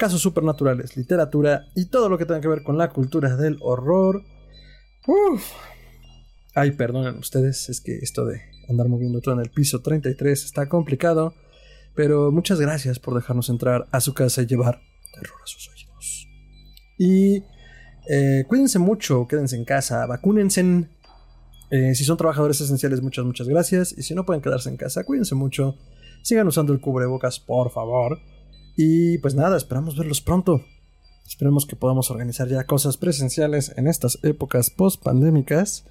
casos supernaturales, literatura y todo lo que tenga que ver con la cultura del horror. Uf. Ay, perdonen ustedes, es que esto de andar moviendo todo en el piso 33 está complicado, pero muchas gracias por dejarnos entrar a su casa y llevar terror a sus oídos. Y eh, cuídense mucho, quédense en casa, vacúnense. Eh, si son trabajadores esenciales, muchas, muchas gracias. Y si no pueden quedarse en casa, cuídense mucho. Sigan usando el cubrebocas, por favor. Y pues nada, esperamos verlos pronto. Esperemos que podamos organizar ya cosas presenciales en estas épocas post-pandémicas.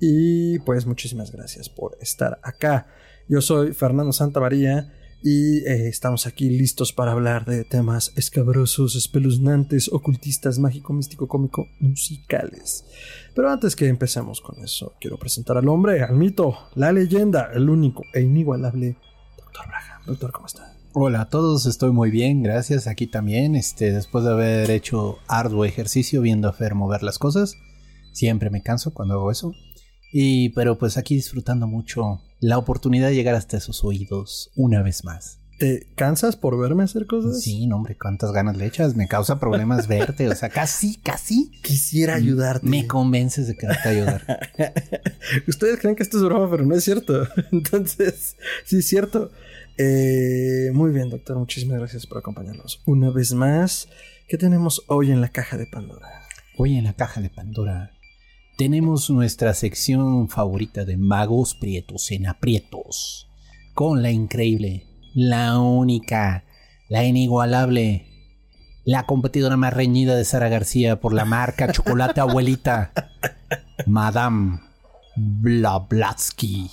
Y pues muchísimas gracias por estar acá. Yo soy Fernando Santamaría y eh, estamos aquí listos para hablar de temas escabrosos, espeluznantes, ocultistas, mágico, místico, cómico, musicales. Pero antes que empecemos con eso, quiero presentar al hombre, al mito, la leyenda, el único e inigualable Doctor Braham. Doctor, ¿cómo está? Hola a todos, estoy muy bien, gracias. Aquí también, este, después de haber hecho arduo ejercicio viendo a Fer mover las cosas, siempre me canso cuando hago eso. Y pero pues aquí disfrutando mucho la oportunidad de llegar hasta esos oídos una vez más. ¿Te cansas por verme hacer cosas? Sí, no, hombre, cuántas ganas le echas. Me causa problemas verte. O sea, casi, casi. Quisiera ayudarte. Me convences de quererte ayudar. Ustedes creen que esto es broma, pero no es cierto. Entonces, sí es cierto. Eh, muy bien, doctor. Muchísimas gracias por acompañarnos. Una vez más, ¿qué tenemos hoy en la caja de Pandora? Hoy en la caja de Pandora tenemos nuestra sección favorita de magos prietos en aprietos. Con la increíble, la única, la inigualable, la competidora más reñida de Sara García por la marca Chocolate Abuelita, Madame Blablatsky.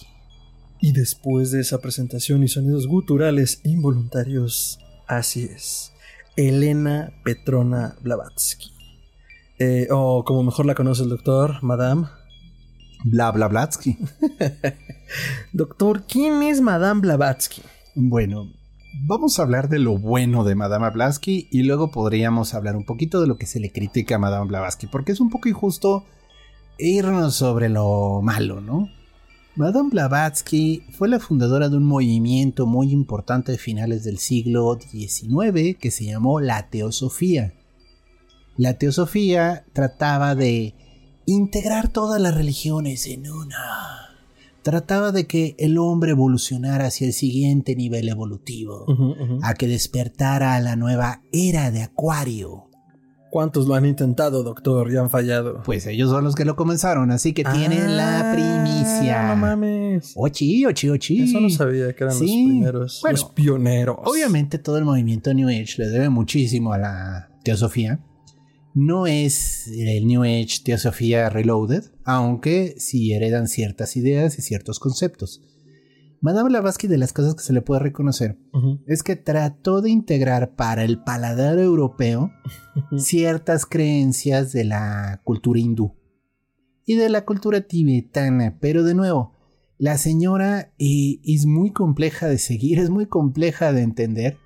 Y después de esa presentación y sonidos guturales involuntarios, así es, Elena Petrona Blavatsky. Eh, o como mejor la conoce el doctor, Madame. Bla Blavatsky. doctor, ¿quién es Madame Blavatsky? Bueno, vamos a hablar de lo bueno de Madame Blavatsky y luego podríamos hablar un poquito de lo que se le critica a Madame Blavatsky, porque es un poco injusto irnos sobre lo malo, ¿no? Madame Blavatsky fue la fundadora de un movimiento muy importante de finales del siglo XIX que se llamó la Teosofía. La Teosofía trataba de integrar todas las religiones en una. Trataba de que el hombre evolucionara hacia el siguiente nivel evolutivo, a que despertara a la nueva era de Acuario. ¿Cuántos lo han intentado, doctor, y han fallado? Pues ellos son los que lo comenzaron, así que tienen la primicia. No mames. Ochi, ochi, ochi. Eso no sabía que eran los primeros, Bueno, los pioneros. Obviamente todo el movimiento New Age le debe muchísimo a la Teosofía. No es el New Age Teosofía Reloaded, aunque sí heredan ciertas ideas y ciertos conceptos. Madame Blavatsky, de las cosas que se le puede reconocer, es que trató de integrar para el paladar europeo ciertas creencias de la cultura hindú y de la cultura tibetana, pero de nuevo, la señora eh, es muy compleja de seguir, es muy compleja de entender,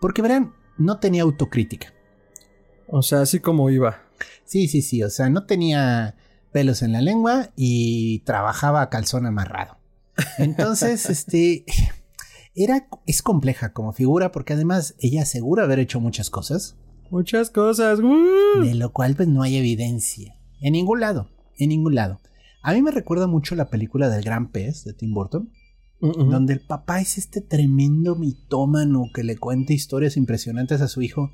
porque verán, no tenía autocrítica. O sea, así como iba. Sí, sí, sí, o sea, no tenía pelos en la lengua y trabajaba a calzón amarrado. Entonces, este, era, es compleja como figura porque además ella asegura haber hecho muchas cosas, Muchas cosas. ¡uh! de lo cual pues no hay evidencia. En ningún lado, en ningún lado. A mí me recuerda mucho la película del Gran Pez de Tim Burton, donde el papá es este tremendo mitómano que le cuenta historias impresionantes a su hijo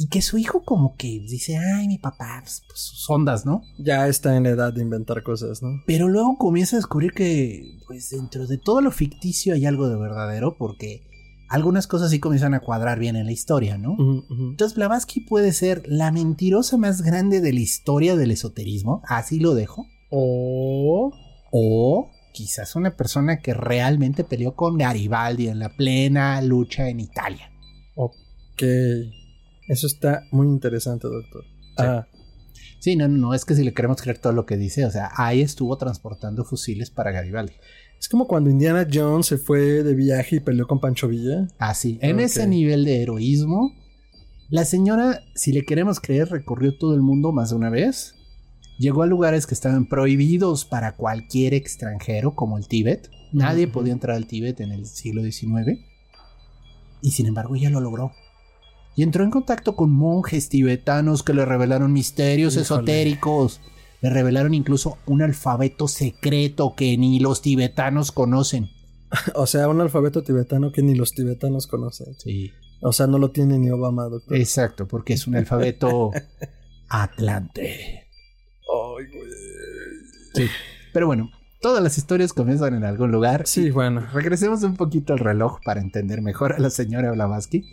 y que su hijo como que dice, ay, mi papá, pues, pues, sus ondas, ¿no? Ya está en edad de inventar cosas, ¿no? Pero luego comienza a descubrir que, pues dentro de todo lo ficticio hay algo de verdadero, porque algunas cosas sí comienzan a cuadrar bien en la historia, ¿no? Entonces Blavatsky puede ser la mentirosa más grande de la historia del esoterismo, así lo dejo, O. o quizás una persona que realmente peleó con Garibaldi en la plena lucha en Italia. Ok. Eso está muy interesante, doctor. Ah, Sí, no, no, no, es que si le queremos creer todo lo que dice, o sea, ahí estuvo transportando fusiles para Garibaldi. es como cuando Indiana Jones se fue de viaje y peleó con Pancho Villa. Así, en Ok. ese nivel de heroísmo, la señora, si le queremos creer, recorrió todo el mundo más de una vez. Llegó a lugares que estaban prohibidos para cualquier extranjero, como el Tíbet. Nadie podía entrar al Tíbet en el siglo XIX. Y sin embargo, ella lo logró. Y entró en contacto con monjes tibetanos que le revelaron misterios Híjole. esotéricos. Le revelaron incluso un alfabeto secreto que ni los tibetanos conocen. O sea, un alfabeto tibetano que ni los tibetanos conocen. Sí. O sea, no lo tiene ni Obama, doctor. Exacto, porque es un alfabeto atlante. Ay, güey. Sí. Pero bueno, todas las historias comienzan en algún lugar. Sí, bueno. Regresemos un poquito al reloj para entender mejor a la señora Blavatsky.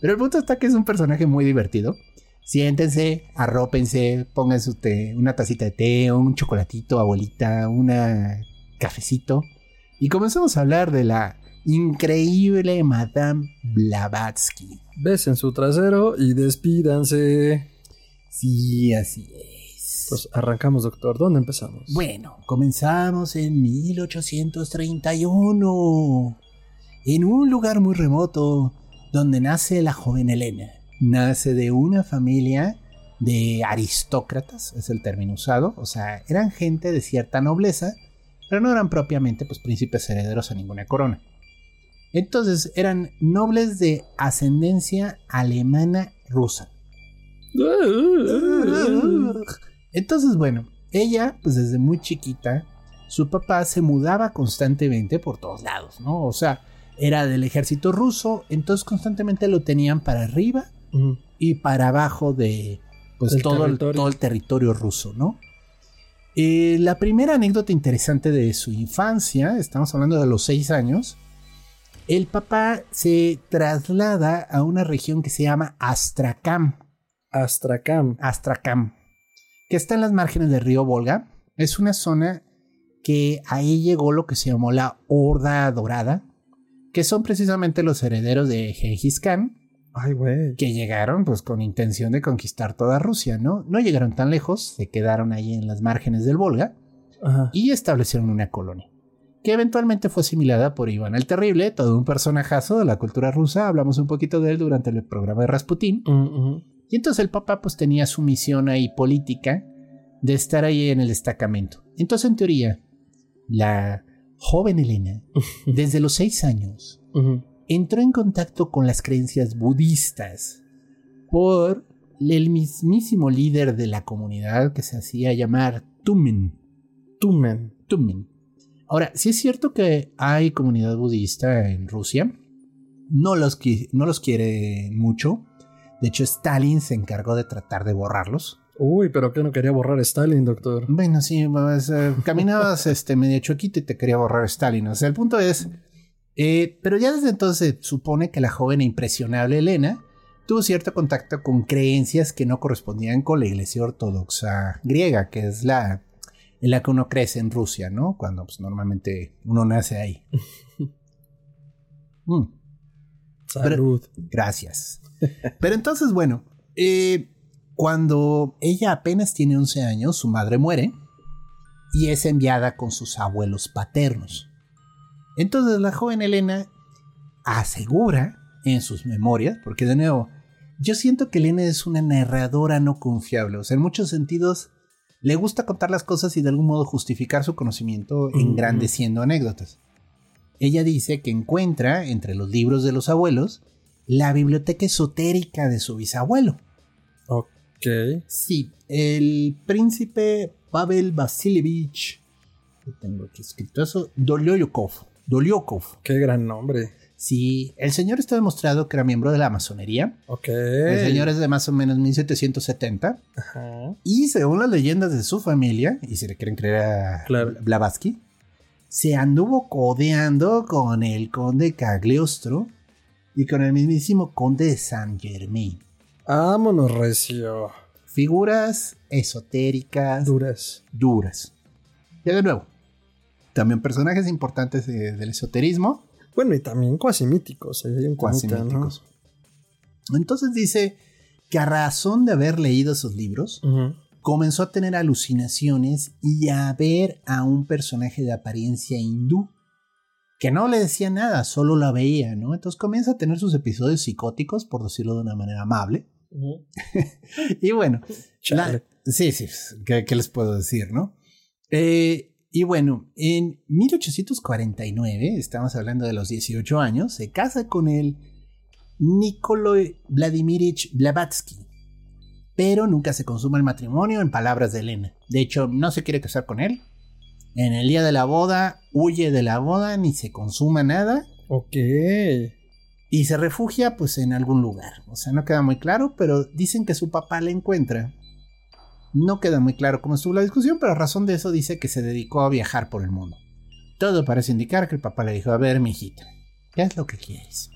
Pero el punto está que es un personaje muy divertido. Siéntense, arrópense, pongan su té, una tacita de té, un chocolatito, abuelita, una cafecito. Y comenzamos a hablar de la increíble Madame Blavatsky. Besen su trasero y despídanse. Sí, así es. Pues arrancamos, doctor. ¿Dónde empezamos? Bueno, comenzamos en 1831, en un lugar muy remoto, donde nace la joven Elena. Nace de una familia de aristócratas, es el término usado, o sea, eran gente de cierta nobleza, pero no eran propiamente pues príncipes herederos a ninguna corona. Entonces eran nobles de ascendencia alemana rusa. Entonces, bueno, ella, pues desde muy chiquita, su papá se mudaba constantemente por todos lados, ¿no? O sea, era del ejército ruso, entonces constantemente lo tenían para arriba y para abajo de pues todo el, territorio. todo el territorio ruso, ¿no? Eh, la primera anécdota interesante de su infancia, estamos hablando de los seis años, el papá se traslada a una región que se llama Astrakhan. Astrakhan. Astrakhan, que está en las márgenes del río Volga. Es una zona que ahí llegó lo que se llamó la Horda Dorada, que son precisamente los herederos de Gengis Khan, Ay, güey. que llegaron pues con intención de conquistar toda Rusia, ¿no? No llegaron tan lejos, se quedaron ahí en las márgenes del Volga Ajá. y establecieron una colonia, que eventualmente fue asimilada por Iván el Terrible, todo un personajazo de la cultura rusa, hablamos un poquito de él durante el programa de Rasputín. Mm, ujú. Y entonces el papá pues tenía su misión ahí política de estar ahí en el destacamento. Entonces en teoría, la joven Elena, desde los seis años, entró en contacto con las creencias budistas por el mismísimo líder de la comunidad que se hacía llamar Tumen. Tumen. Tumen. Ahora, si es cierto que hay comunidad budista en Rusia, no los, no los quiere mucho. De hecho, Stalin se encargó de tratar de borrarlos. Uy, pero que no quería borrar Stalin, doctor. Bueno, sí, pues, eh, caminabas este, medio chuequito y te quería borrar Stalin. O sea, el punto es. eh, pero ya desde entonces se supone que la joven e impresionable Elena tuvo cierto contacto con creencias que no correspondían con la iglesia ortodoxa griega, que es la en la que uno crece en Rusia, ¿no? Cuando pues, normalmente uno nace ahí. Mm. Salud. Gracias. Pero entonces, bueno, eh, cuando ella apenas tiene 11 años, su madre muere y es enviada con sus abuelos paternos. Entonces la joven Elena asegura en sus memorias, porque de nuevo, yo siento que Elena es una narradora no confiable, o sea, en muchos sentidos le gusta contar las cosas y de algún modo justificar su conocimiento engrandeciendo anécdotas. Ella dice que encuentra entre los libros de los abuelos la biblioteca esotérica de su bisabuelo. Ok. Sí, el príncipe Pavel Vasilievich. ¿qué Tengo aquí escrito eso. Dolyokov. Dolyokov. Qué gran nombre. Sí, el señor está demostrado que era miembro de la masonería. Ok. El señor es de más o menos 1770. Ajá. Y según las leyendas de su familia, y si le quieren creer a Claro. Blavatsky, se anduvo codeando con el conde Cagliostro y con el mismísimo conde de Saint Germain. Vámonos, recio. Figuras esotéricas Duras. duras. Y de nuevo, también personajes importantes de- del esoterismo, Bueno, y también cuasi míticos. un cuasi temita, ¿no? míticos. Entonces dice que a razón de haber leído sus libros, comenzó a tener alucinaciones y a ver a un personaje de apariencia hindú que no le decía nada, solo la veía, ¿no? Entonces comienza a tener sus episodios psicóticos, por decirlo de una manera amable. Y bueno, la- sí, sí, ¿qué, qué les puedo decir, no? Eh, y bueno, en 1849, estamos hablando de los 18 años, se casa con el Nikolai Vladimirich Blavatsky. Pero nunca se consuma el matrimonio, en palabras de Elena. De hecho, no se quiere casar con él. En el día de la boda, huye de la boda, ni se consuma nada. Ok. Y se refugia pues en algún lugar. O sea, no queda muy claro, pero dicen que su papá la encuentra. No queda muy claro cómo estuvo la discusión, pero a razón de eso dice que se dedicó a viajar por el mundo. Todo parece indicar que el papá le dijo, a ver, mijita, ¿qué es lo que quieres?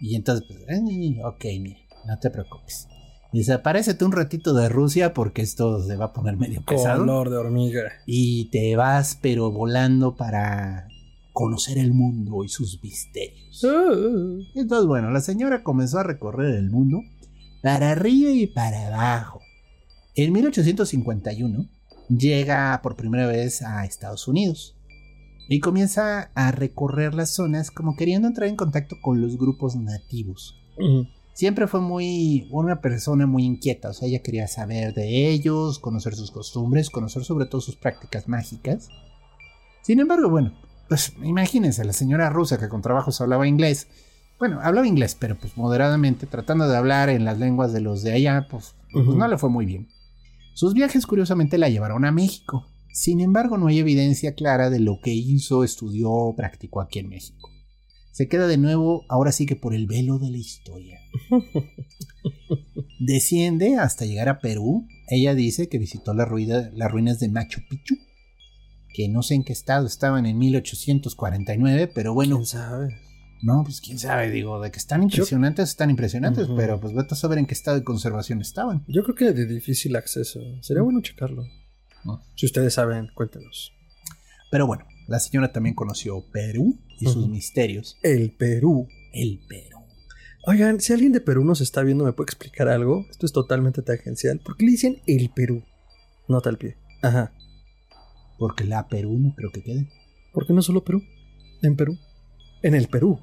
Y entonces, pues, "Eh, ok, mira, no te preocupes. Desaparecete un ratito de Rusia porque esto se va a poner medio pesado. Color de hormiga. Y te vas, pero volando para conocer el mundo y sus misterios. Uh, Entonces, bueno, la señora comenzó a recorrer el mundo para arriba y para abajo. En 1851 llega por primera vez a Estados Unidos y comienza a recorrer las zonas como queriendo entrar en contacto con los grupos nativos. ujú. Siempre fue muy una persona muy inquieta, o sea, ella quería saber de ellos, conocer sus costumbres, conocer sobre todo sus prácticas mágicas. Sin embargo, bueno, pues imagínense, la señora rusa que con trabajos hablaba inglés, bueno, hablaba inglés, pero pues moderadamente, tratando de hablar en las lenguas de los de allá, pues, pues no le fue muy bien. Sus viajes curiosamente la llevaron a México. Sin embargo, no hay evidencia clara de lo que hizo, estudió o practicó aquí en México. Se queda de nuevo, ahora sí que por el velo de la historia. Desciende hasta llegar a Perú. Ella dice que visitó la las ruinas de Machu Picchu, que no sé en qué estado estaban en 1849, pero bueno, ¿Quién sabe? no, pues quién sabe, digo, de que están impresionantes, están impresionantes, pero pues vete a saber en qué estado de conservación estaban. Yo creo que de difícil acceso. Sería bueno checarlo. No. Si ustedes saben, cuéntenos. Pero bueno, la señora también conoció Perú y sus misterios. El Perú. El Perú. Oigan, si alguien de Perú nos está viendo, ¿me puede explicar algo? Esto es totalmente tangencial. ¿Por qué le dicen el Perú? Nota al pie. Ajá. Porque la Perú no creo que quede. ¿Por qué no solo Perú? En Perú. En el Perú.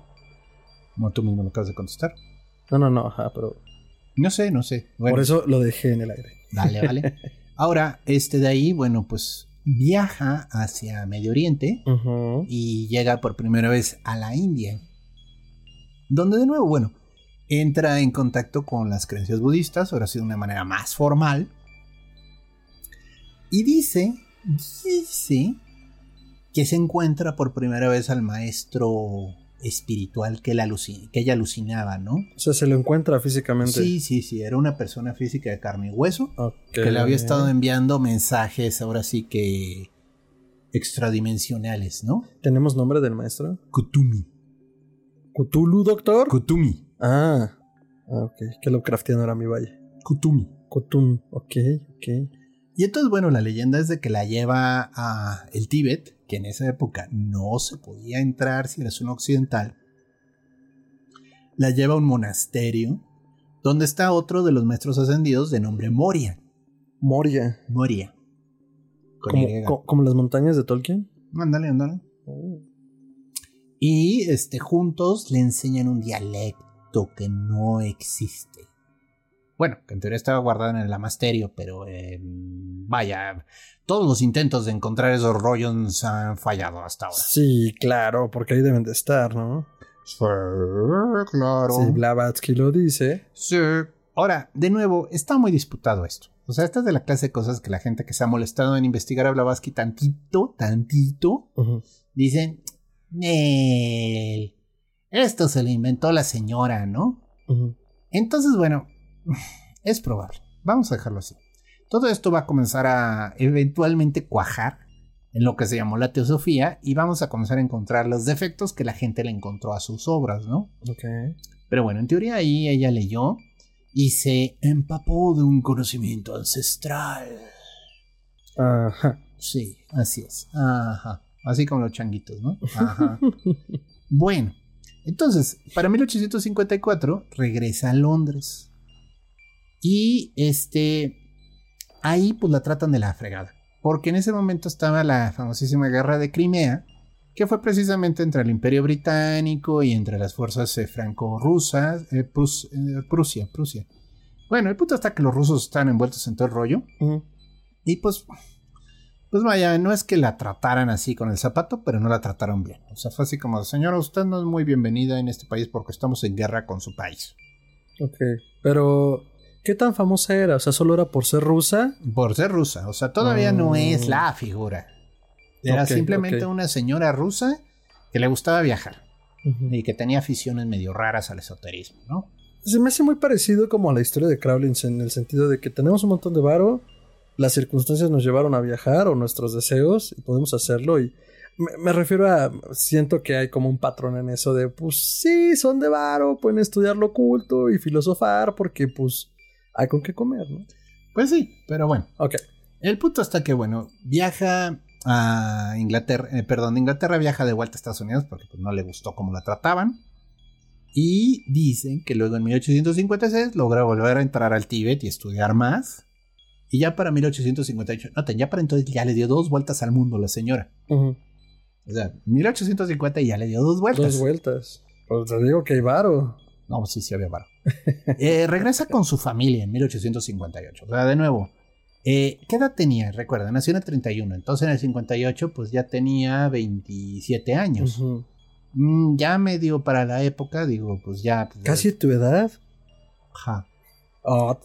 Como tú mismo lo acabas de contestar. No, no, no, ajá, pero No sé, no sé. Bueno, por eso lo dejé en el aire. Vale, vale. Ahora, este de ahí, bueno, pues viaja hacia Medio Oriente y llega por primera vez a la India. Donde de nuevo, bueno, entra en contacto con las creencias budistas, ahora sí de una manera más formal. Y dice, dice que se encuentra por primera vez al maestro espiritual que, aluci- que ella alucinaba, ¿no? O sea, se lo encuentra físicamente. Sí, sí, sí, era una persona física de carne y hueso que le había estado enviando mensajes ahora sí que extradimensionales, ¿no? ¿Tenemos nombre del maestro? Kutumi. ¿Cthulhu, doctor? Kutumi. ah. Ah, ok. Que Lovecraftiano era mi valle. Kutumi. Cthulhu. Ok, ok. Y entonces, bueno, la leyenda es de que la lleva a el Tíbet, que en esa época no se podía entrar si eres un occidental. La lleva a un monasterio donde está otro de los maestros ascendidos de nombre Moria. Moria. Moria. Como, Y. co- como las montañas de Tolkien. Ándale, ándale. Y este, juntos le enseñan un dialecto que no existe. Bueno, que en teoría estaba guardado en el lamasterio, pero eh, vaya, todos los intentos de encontrar esos rollos han fallado hasta ahora. Sí, claro, porque ahí deben de estar, ¿no? Sí, claro. Si Blavatsky lo dice. Sí. Ahora, de nuevo, está muy disputado esto. O sea, esta es de la clase de cosas que la gente que se ha molestado en investigar a Blavatsky tantito, tantito, dicen, "Nel, esto se lo inventó la señora, ¿no? Entonces, bueno, es probable. Vamos a dejarlo así. Todo esto va a comenzar a eventualmente cuajar en lo que se llamó la teosofía y vamos a comenzar a encontrar los defectos que la gente le encontró a sus obras, ¿no? Ok. Pero bueno, en teoría ahí ella leyó y se empapó de un conocimiento ancestral. Ajá. Sí, así es. Ajá. Así como los changuitos, ¿no? Ajá. Bueno, entonces, para 1854 regresa a Londres. Y este, ahí pues la tratan de la fregada. Porque en ese momento estaba la famosísima guerra de Crimea, que fue precisamente entre el Imperio Británico y entre las fuerzas eh, franco-rusas, eh, Prus- eh, Prusia, Prusia. Bueno, el punto está que los rusos están envueltos en todo el rollo. Y pues, pues vaya, no es que la trataran así con el zapato, pero no la trataron bien. O sea, fue así como, señora, usted no es muy bienvenida en este país porque estamos en guerra con su país. Ok. Pero, ¿qué tan famosa era? O sea, solo era por ser rusa. Por ser rusa, o sea, todavía no Mm. es la figura. Era simplemente una señora rusa que le gustaba viajar y que tenía aficiones medio raras al esoterismo, ¿no? Se me hace muy parecido como a la historia de Crowley en el sentido de que tenemos un montón de varo, las circunstancias nos llevaron a viajar o nuestros deseos y podemos hacerlo y me, me refiero a siento que hay como un patrón en eso de pues sí, son de varo, pueden estudiar lo oculto y filosofar porque pues hay con qué comer, ¿no? Pues sí, pero bueno. Ok. El punto está que, bueno, viaja a Inglaterra, eh, perdón, de Inglaterra viaja de vuelta a Estados Unidos porque pues, no le gustó cómo la trataban. Y dicen que luego en 1856 logra volver a entrar al Tíbet y estudiar más. Y ya para 1858, no, ya para entonces ya le dio dos vueltas al mundo la señora. Ujú. O sea, 1850 ya le dio dos vueltas. Dos vueltas. Pues te digo que hay varo. No, sí, sí había varo. Eh, regresa con su familia en 1858. O sea, de nuevo, eh, ¿qué edad tenía? Recuerda, nació en el 31. Entonces en el 58, pues ya tenía 27 años. Mm, ya medio para la época, digo, pues ya. pues, Casi tu edad. Ajá. Oh,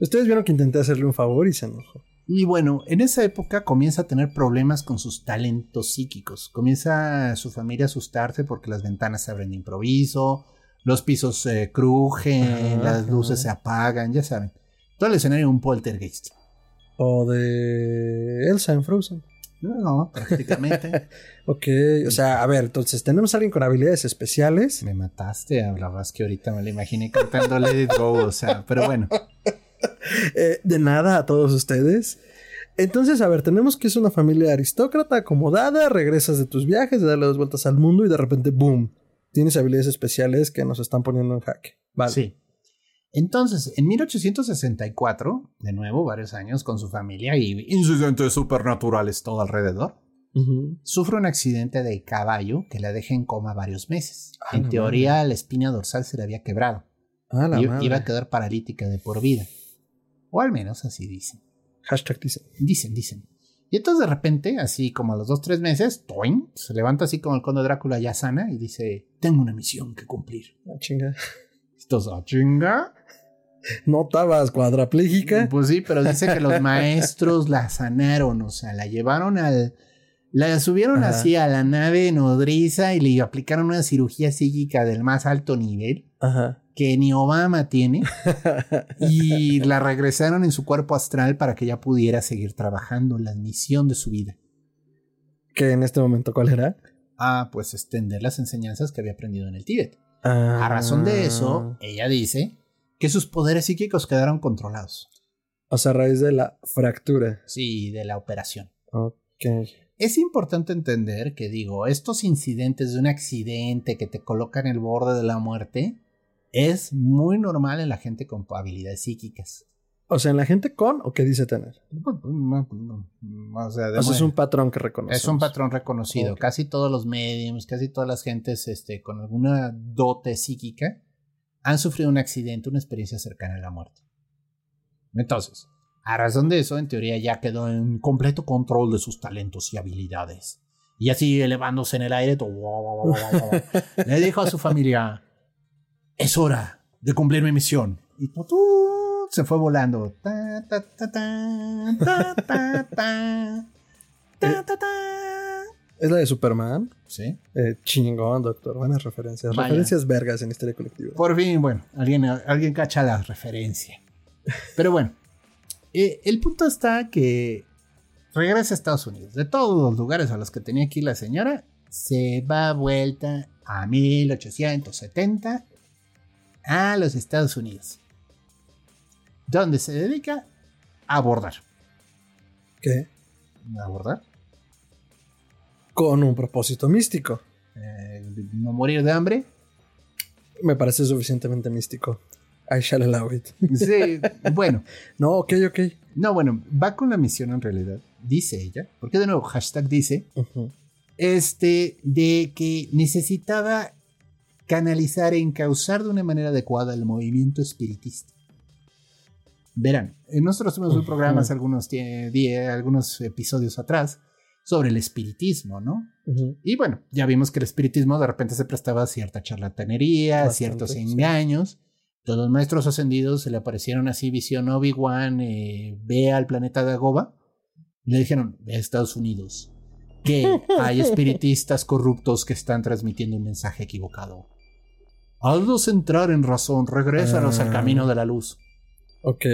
Ustedes vieron que intenté hacerle un favor y se enojó. Y bueno, en esa época comienza a tener problemas con sus talentos psíquicos. Comienza su familia a asustarse porque las ventanas se abren de improviso, los pisos se crujen, Ajá, las luces ajá. se apagan, ya saben. Todo el escenario un poltergeist. O de Elsa en Frozen. No, prácticamente. Ok, o sea, a ver, entonces tenemos a alguien con habilidades especiales. me mataste, hablabas que ahorita me lo imaginé cantando Let It Go, o sea, pero bueno. Eh, de nada a todos ustedes. Entonces, a ver, tenemos que es una familia aristócrata, acomodada, regresas de tus viajes, de darle dos vueltas al mundo y de repente, ¡boom! Tienes habilidades especiales que nos están poniendo en jaque. Vale. Sí. Entonces, en 1864, de nuevo, varios años con su familia y incidentes supernaturales todo alrededor, sufre un accidente de caballo que la deja en coma varios meses. Ah, en la teoría, la espina dorsal se le había quebrado. Ah, la madre. iba a quedar paralítica de por vida. O al menos así dicen. Hashtag dice. Dicen, dicen. Y entonces de repente, así como a los dos, tres meses, ¡toing! se levanta así como el conde Drácula ya sana y dice, tengo una misión que cumplir. Ah, chinga. Estos, "Ah, chinga. ¿No estabas cuadraplégicas? Pues sí, pero dice que los maestros la sanaron, o sea, la llevaron al... La subieron Ajá. así a la nave nodriza y le aplicaron una cirugía psíquica del más alto nivel Ajá. que ni Obama tiene y la regresaron en su cuerpo astral para que ella pudiera seguir trabajando la misión de su vida. que en este momento, ¿cuál era? Ah, pues extender las enseñanzas que había aprendido en el Tíbet. Ah. A razón de eso, ella dice que sus poderes psíquicos quedaron controlados. O sea, a raíz de la fractura. Sí, de la operación. Ok. Es importante entender que digo, estos incidentes de un accidente que te coloca en el borde de la muerte es muy normal en la gente con habilidades psíquicas. O sea, en la gente con o que dice tener. O sea, de O sea, es un patrón que reconoce. es un patrón reconocido. Casi todos los mediums, casi todas las gentes este, con alguna dote psíquica han sufrido un accidente, una experiencia cercana a la muerte. Entonces, a razón de eso, en teoría ya quedó en completo control de sus talentos y habilidades. Y así elevándose en el aire, todo, le dijo a su familia, es hora de cumplir mi misión. Y tutú, se fue volando. ¿Es la de Superman? Sí. Eh, chingón, doctor. Buenas referencias. Referencias vergas en historia colectiva. Por fin, bueno, alguien, alguien cacha la referencia. Pero bueno eh, el punto está que regresa a Estados Unidos. De todos los lugares a los que tenía ir la señora, se va vuelta a 1870 a los Estados Unidos. Donde se dedica a abordar. ¿Qué? ¿A abordar? Con un propósito místico. Eh, no morir de hambre. Me parece suficientemente místico. I shall allow it. Sí, bueno. No, ok, ok. No, bueno, va con la misión en realidad, dice ella, porque de nuevo hashtag dice, este, de que necesitaba canalizar e encauzar de una manera adecuada el movimiento espiritista. Verán, eh, nosotros tuvimos un programa hace algunos, die- algunos episodios atrás sobre el espiritismo, ¿no? Ujú. Y bueno, ya vimos que el espiritismo de repente se prestaba a cierta charlatanería, a ciertos sí. Todos los maestros ascendidos se le aparecieron así, visión Obi-Wan, eh, ve al planeta de Agoba. Y le dijeron, "Ve a Estados Unidos, que hay espiritistas corruptos que están transmitiendo un mensaje equivocado. Hazlos entrar en razón, regrésanos al Ah. camino de la luz. Ok.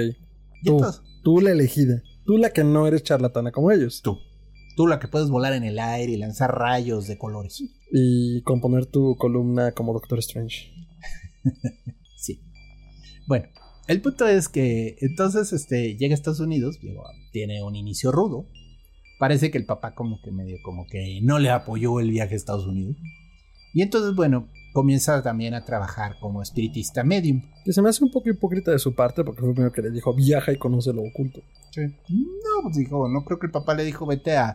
Tú, tú la elegida. Tú la que no eres charlatana como ellos. tú, tú la que puedes volar en el aire y lanzar rayos de colores. Y componer tu columna como Doctor Strange. Sí. Bueno, el punto es que entonces este, llega a Estados Unidos, digo, tiene un inicio rudo. Parece que el papá como que medio como que no le apoyó el viaje a Estados Unidos. Y entonces, bueno, comienza también a trabajar como espiritista medium. Que se me hace un poco hipócrita de su parte porque fue el primero que le dijo viaja y conoce lo oculto. No, pues dijo, no creo que el papá le dijo, vete a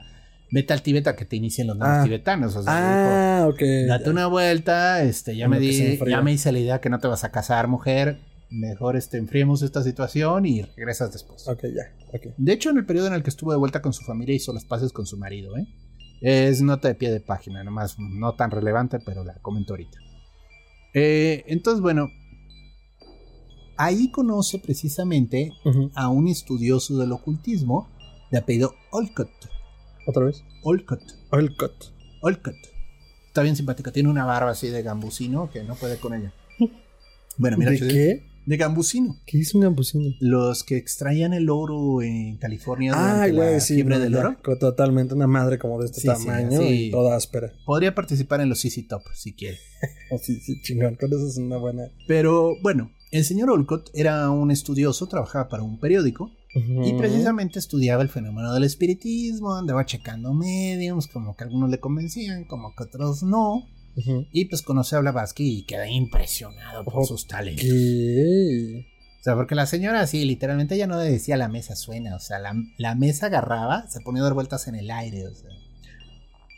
vete al Tíbet a que te inicien los nuevos Ah. tibetanos. O sea, le dijo, Ah, ok. Date una vuelta, este, ya me di, ya me hice la idea que no te vas a casar, mujer. Mejor este, enfriemos esta situación y regresas después. Ok, ya. De hecho, en el periodo en el que estuvo de vuelta con su familia hizo las paces con su marido, ¿eh? Es nota de pie de página, nomás no tan relevante, pero la comento ahorita. Eh, entonces, bueno, ahí conoce precisamente a un estudioso del ocultismo de apellido Olcott. ¿Otra vez? Olcott. Olcott. Olcott. Está bien simpática, tiene una barba así de gambusino que no puede con ella. Bueno, mira, ¿De qué? De gambusino. ¿Qué hizo un gambusino? Los que extraían el oro en California durante Ay, la sí. fiebre no, del oro. Totalmente. Una madre como de este Sí, tamaño sí. y toda áspera. Podría participar en los CC Top si quiere. Sí, sí, chingón. Con eso es una buena. Pero bueno, el señor Olcott era un estudioso, trabajaba para un periódico y precisamente estudiaba el fenómeno del espiritismo, andaba checando mediums, como que algunos le convencían, como que otros no. Y pues conoce a Blavatsky y queda impresionado por sus talentos. O sea, porque la señora así, literalmente ella no le decía la mesa suena, o sea, la, la mesa agarraba, se ponía a dar vueltas en el aire, o sea.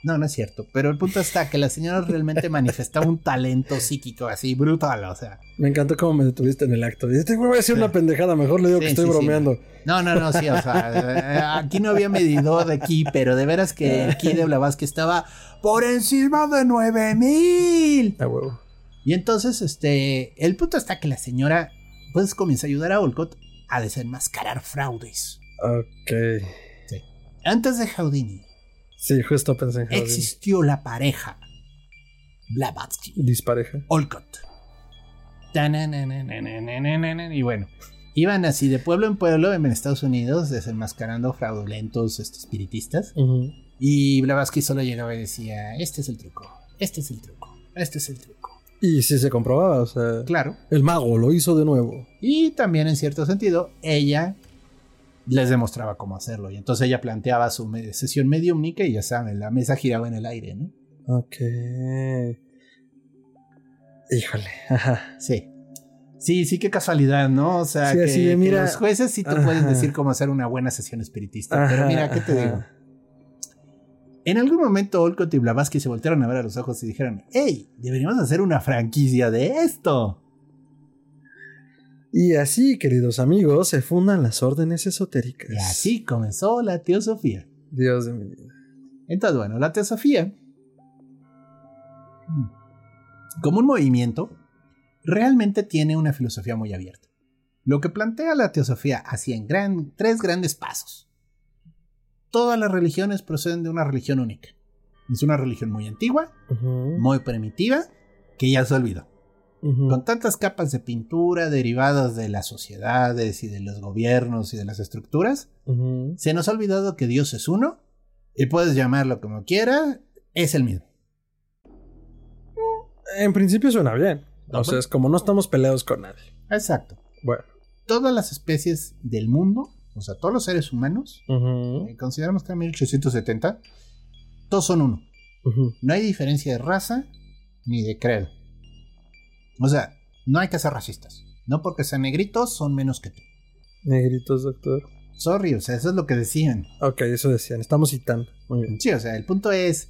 No, no es cierto, pero el punto está que la señora realmente manifestaba un talento psíquico así brutal, o sea. Me encantó cómo me detuviste en el acto. Dijiste, voy a decir Sí. una pendejada. Mejor le digo Sí, que estoy sí, bromeando. No, no, no, sí, o sea, eh, aquí no había medidor de ki, pero de veras que el ki de Blavatsky estaba por encima de 9000. Ah, huevo. Y entonces, este, el punto está que la señora, pues comienza a ayudar a Olcott a desenmascarar fraudes. Ok. Antes de Houdini, Sí, justo pensé en Existió la pareja Blavatsky. Dispareja. Olcott. Y bueno, iban así de pueblo en pueblo en Estados Unidos desenmascarando fraudulentos este, espiritistas. Uh -huh. Y Blavatsky solo llegaba y decía, este es el truco, este es el truco, este es el truco. Y si se comprobaba, o sea... Claro. El mago lo hizo de nuevo. Y también en cierto sentido, ella les demostraba cómo hacerlo. Y entonces ella planteaba su me- sesión mediúmnica y ya saben, la mesa giraba en el aire, ¿no? Ok. Híjole. Ajá. Sí. Sí, sí, qué casualidad, ¿no? O sea, Sí, que, mira- los jueces sí te Ajá. pueden decir cómo hacer una buena sesión espiritista. Pero mira, ¿qué te digo? En algún momento Olcott y Blavatsky se voltearon a ver a los ojos y dijeron, hey, deberíamos hacer una franquicia de esto. Y así, queridos amigos, se fundan las órdenes esotéricas. Y así comenzó la teosofía. Dios de mi vida. Entonces, bueno, la teosofía, como un movimiento, realmente tiene una filosofía muy abierta. Lo que plantea la teosofía así en gran- tres grandes pasos. Todas las religiones proceden de una religión única. Es una religión muy antigua, muy primitiva, que ya se olvidó. Con tantas capas de pintura derivadas de las sociedades y de los gobiernos y de las estructuras, se nos ha olvidado que Dios es uno y puedes llamarlo como quiera, es el mismo. En principio suena bien. O sea, es como no estamos peleados con nadie. Exacto. Bueno. Todas las especies del mundo, o sea, todos los seres humanos, eh, consideramos que en 1870, todos son uno. No hay diferencia de raza ni de credo. O sea, no hay que ser racistas. No porque sean negritos, son menos que tú. Negritos, doctor. Sorry, o sea, eso es lo que decían. Ok, eso decían. Estamos citando. Muy bien. Sí, o sea, el punto es,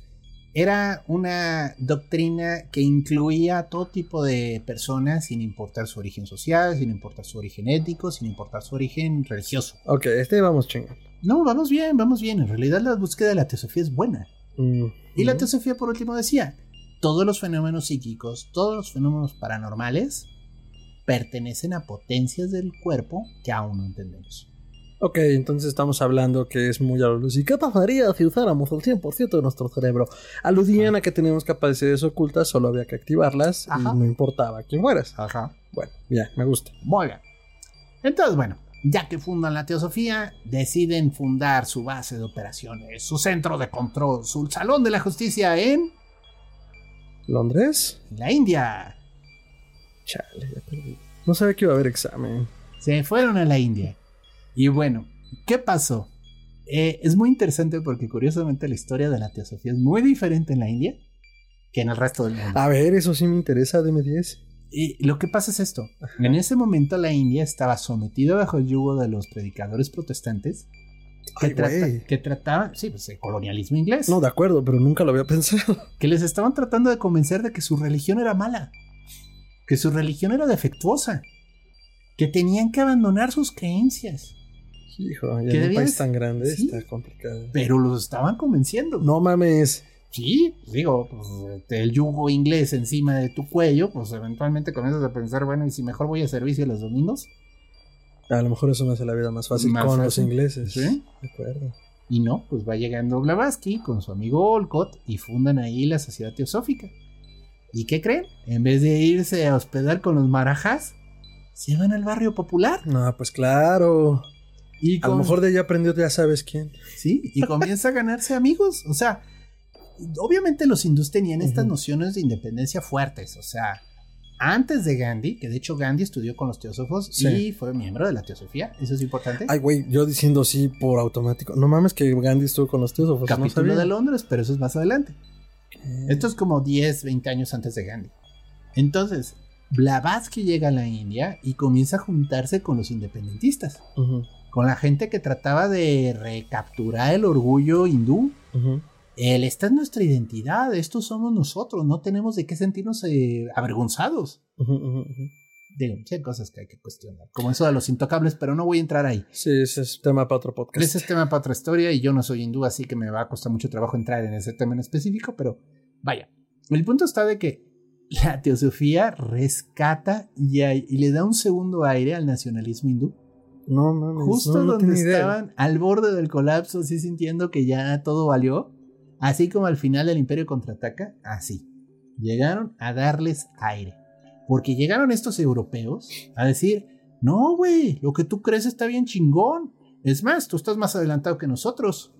era una doctrina que incluía a todo tipo de personas sin importar su origen social, sin importar su origen ético, sin importar su origen religioso. Ok, este vamos chingón. No, vamos bien, vamos bien. En realidad la búsqueda de la teosofía es buena. Mm, Y la mm. teosofía, por último, decía, todos los fenómenos psíquicos, todos los fenómenos paranormales, pertenecen a potencias del cuerpo que aún no entendemos. Ok, entonces estamos hablando que es muy a la luz. ¿Y qué pasaría si usáramos el 100% de nuestro cerebro? Aludían a que teníamos capacidades ocultas, solo había que activarlas Ajá. y no importaba quién fueras. Ajá. Bueno, ya, me gusta. Muy bien. Entonces, bueno, ya que fundan la teosofía, deciden fundar su base de operaciones, su centro de control, su salón de la justicia en ¿Londres? la India. Chale, ya perdí. No sabía que iba a haber examen. Se fueron a la India. Y bueno, ¿qué pasó? Eh, es muy interesante porque curiosamente la historia de la teosofía es muy diferente en la India que en el resto del mundo. A ver, eso sí me interesa, dime 10. Y lo que pasa es esto. En ese momento la India estaba sometida bajo el yugo de los predicadores protestantes que, Ay, trata- que sí, pues el colonialismo inglés, No, de acuerdo, pero nunca lo había pensado. que les estaban tratando de convencer de que su religión era mala, que su religión era defectuosa, que tenían que abandonar sus creencias, Hijo, y ¿Qué en un país tan grande Sí. está complicado. pero los estaban convenciendo. No mames. Sí, pues digo, pues, el yugo inglés encima de tu cuello, pues eventualmente comienzas a pensar, bueno, ¿y si mejor voy a servicio los domingos? A lo mejor eso me hace la vida más fácil Más con los ingleses. Sí. De acuerdo. Y no, pues va llegando Blavatsky con su amigo Olcott y fundan ahí la sociedad teosófica. ¿Y qué creen? En vez de irse a hospedar con los marajas, se van al barrio popular. No, pues claro. Y A lo mejor de ahí aprendió ya sabes quién. Sí, y comienza a ganarse amigos. O sea, obviamente los hindús tenían estas nociones de independencia fuertes. O sea, antes de Gandhi, que de hecho Gandhi estudió con los teósofos Sí. y fue miembro de la teosofía, eso es importante. Ay, güey, yo diciendo sí por automático. No mames que Gandhi estuvo con los teósofos. no Capítulo sabía. de Londres, pero eso es más adelante. Eh, Esto es como 10, 20 años antes de Gandhi. Entonces, Blavatsky llega a la India y comienza a juntarse con los independentistas, con la gente que trataba de recapturar el orgullo hindú. El, esta es nuestra identidad, estos somos nosotros, no tenemos de qué sentirnos eh, avergonzados. Ujú, ujú, ujú. Digo, sí hay cosas que hay que cuestionar, como eso de los intocables, pero no voy a entrar ahí. Sí, ese es tema para otro podcast. Ese es tema para otra historia y yo no soy hindú, así que me va a costar mucho trabajo entrar en ese tema en específico, pero vaya. El punto está de que la teosofía rescata y, hay- y le da un segundo aire al nacionalismo hindú. No mames. Justo no, no donde tenía idea. estaban al borde del colapso, así sintiendo que ya todo valió, así como al final del Imperio contraataca, así. Llegaron a darles aire. Porque llegaron estos europeos a decir, no, güey, lo que tú crees está bien chingón. Es más, tú estás más adelantado que nosotros.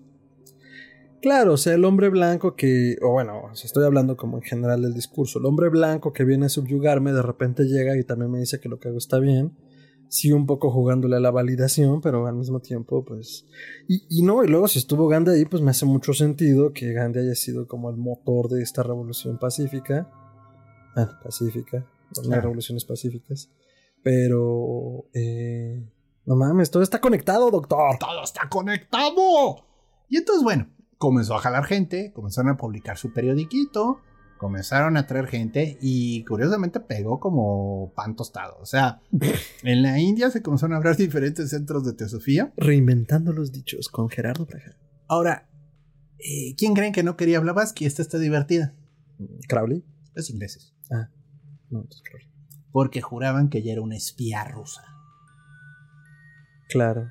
Claro, o sea, el hombre blanco que, o bueno, estoy hablando como en general del discurso, el hombre blanco que viene a subyugarme de repente llega y también me dice que lo que hago está bien, sí un poco jugándole a la validación, pero al mismo tiempo, pues, y, y no, y luego si estuvo Gandhi ahí, pues me hace mucho sentido que Gandhi haya sido como el motor de esta revolución pacífica, ah, pacífica, Claro. revoluciones pacíficas, pero, eh, no mames, todo está conectado, doctor. Todo está conectado. Y entonces, bueno, comenzó a jalar gente, comenzaron a publicar su periodiquito, comenzaron a traer gente y curiosamente pegó como pan tostado. O sea, en la India se comenzaron a abrir diferentes centros de teosofía. Reinventando los dichos con Gerardo Braga. Ahora, eh, ¿quién creen que no quería Blavatsky? Esta está divertida. Crowley. Los ingleses. No, entonces Crowley. Porque juraban que ella era una espía rusa. Claro.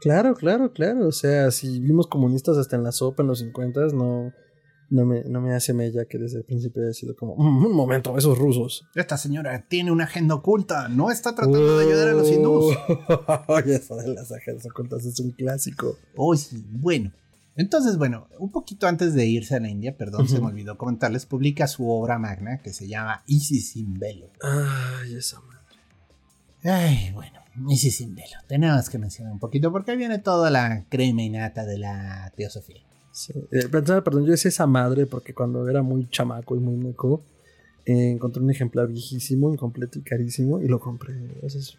Claro, claro, claro. O sea, si vimos comunistas hasta en la sopa en los 50, no, no, me, no me hace mella que desde el principio haya sido como, "Mm, un momento, esos rusos. Esta señora tiene una agenda oculta. No está tratando de ayudar a los hindús. Oye, eso de las agendas ocultas es un clásico. Oh, sí, bueno. Entonces, bueno, un poquito antes de irse a la India, perdón, se me olvidó comentarles, publica su obra magna que se llama Isis sin velo. Ay, esa madre. Ay, bueno, Isis sin velo. Tenemos que mencionar un poquito porque ahí viene toda la crema y nata de la teosofía. Sí. Eh, perdón, yo decía esa madre porque cuando era muy chamaco y muy meco, eh, encontré un ejemplar viejísimo, incompleto y carísimo y lo compré. Eso es-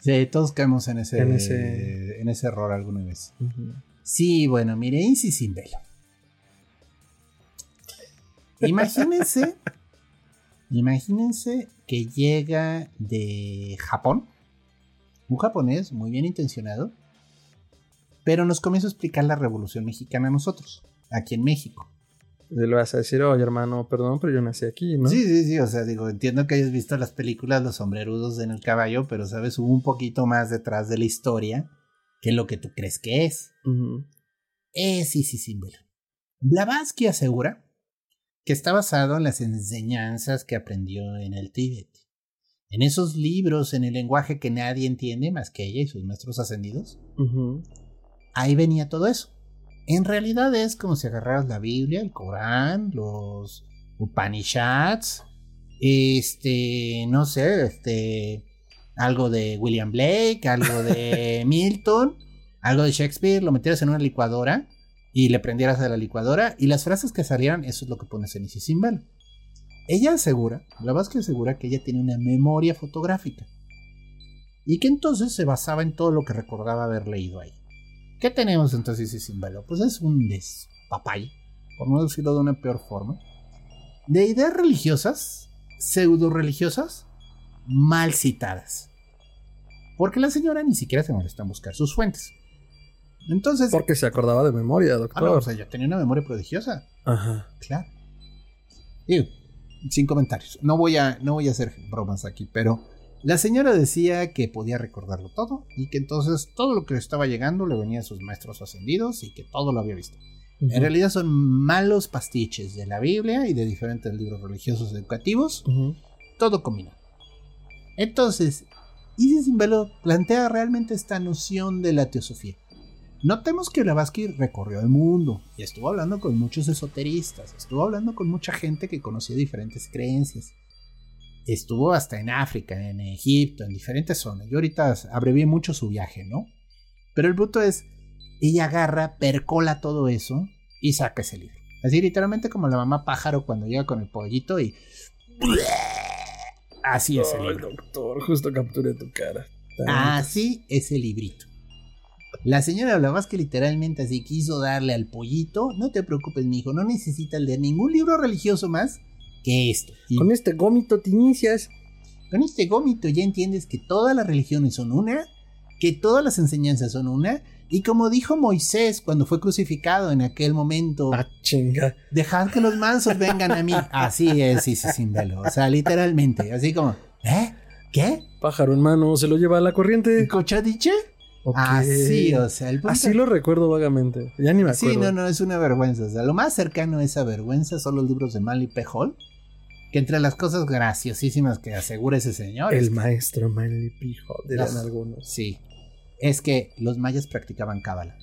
Sí, todos caemos en ese, En en ese- ese... error alguna vez. Sí, bueno, mire, Inci sin velo. Imagínense, imagínense que llega de Japón, un japonés muy bien intencionado, pero nos comienza a explicar la revolución mexicana a nosotros, aquí en México. Le vas a decir, oye hermano, perdón, pero yo nací aquí, ¿no? Sí, sí, sí, o sea, digo, entiendo que hayas visto las películas Los sombrerudos en el caballo, pero sabes, hubo un poquito más detrás de la historia que lo que tú crees que es. Ujú. Es sí, sí, velo. Blavatsky asegura que está basado en las enseñanzas que aprendió en el Tíbet. En esos libros, en el lenguaje que nadie entiende más que ella y sus maestros ascendidos, Ujú. Ahí venía todo eso. En realidad es como si agarraras la Biblia, el Corán, los Upanishads, este, no sé, este, algo de William Blake, algo de Milton, algo de Shakespeare, lo metieras en una licuadora y le prendieras a la licuadora y las frases que salieran, eso es lo que pones en Easy Symbol. Ella asegura, Blavatsky asegura que ella tiene una memoria fotográfica y que entonces se basaba en todo lo que recordaba haber leído ahí. ¿Qué tenemos entonces Easy Symbol? Pues es un despapay, por no decirlo de una peor forma, de ideas religiosas, pseudo religiosas, mal citadas. Porque la señora ni siquiera se molesta en buscar sus fuentes. Entonces, Porque se acordaba de memoria, ah, doctor. no, o sea, yo tenía una memoria prodigiosa. Ajá. Claro. Digo, sin comentarios. No voy, a, no voy a hacer bromas aquí, pero la señora decía que podía recordarlo todo y que entonces todo lo que le estaba llegando le venía de sus maestros ascendidos y que todo lo había visto. En realidad son malos pastiches de la Biblia y de diferentes libros religiosos educativos, todo combinado. Entonces, Isis Simbelo plantea realmente esta noción de la teosofía. Notemos que Blavatsky recorrió el mundo y estuvo hablando con muchos esoteristas, estuvo hablando con mucha gente que conocía diferentes creencias. Estuvo hasta en África, en Egipto, en diferentes zonas. Yo ahorita abrevié mucho su viaje, ¿no? Pero el punto es, ella agarra, percola todo eso y saca ese libro. Así literalmente como la mamá pájaro cuando llega con el pollito y... Así es el Ay, libro. doctor, justo capturé tu cara. Así es el librito. La señora Blavatsky literalmente así quiso darle al pollito. No te preocupes, mi hijo, no necesitas leer ningún libro religioso más que esto. Y Con este gómito te inicias. con este gómito ya entiendes que todas las religiones son una, que todas las enseñanzas son una, y como dijo Moisés cuando fue crucificado en aquel momento, Ah, chinga. dejad que los mansos vengan a mí. Así es, sí, sí, sin velo. O sea, literalmente, así como, ¿eh? ¿Qué? Pájaro en mano, se lo lleva a la corriente. ¿Cochadiche? Ok. Así, o sea, el punto Así lo recuerdo vagamente. Ya ni me acuerdo. Sí, no, no, es una vergüenza. O sea, lo más cercano a esa vergüenza son los libros de Manly P. Que entre las cosas graciosísimas que asegura ese señor. El maestro Manly Pijo, dirían Los- algunos. Sí. Es que los mayas practicaban cábala.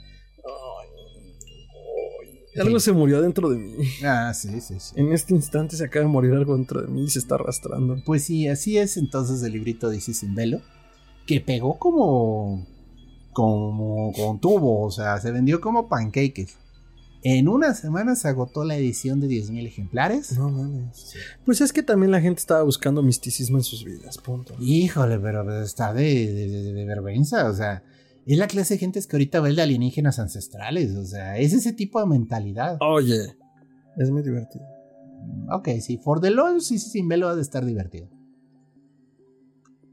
Algo se murió dentro de mí. Ah, sí, sí, sí. En este instante se acaba de morir algo dentro de mí y se está arrastrando. Pues sí, así es entonces el librito de Isis sin velo. Que pegó como. como con tubo. O sea, se vendió como pancakes. En una semana se agotó la edición de 10.000 ejemplares. No mames. Pues es que también la gente estaba buscando misticismo en sus vidas, punto. Híjole, pero pues, está de, de, de- de vergüenza, o sea, es la clase de gente que ahorita ve el de alienígenas ancestrales, o sea, es ese tipo de mentalidad. Oye, es muy divertido. Ok, sí, for the LOL, sí, sí, sin velo ha de estar divertido.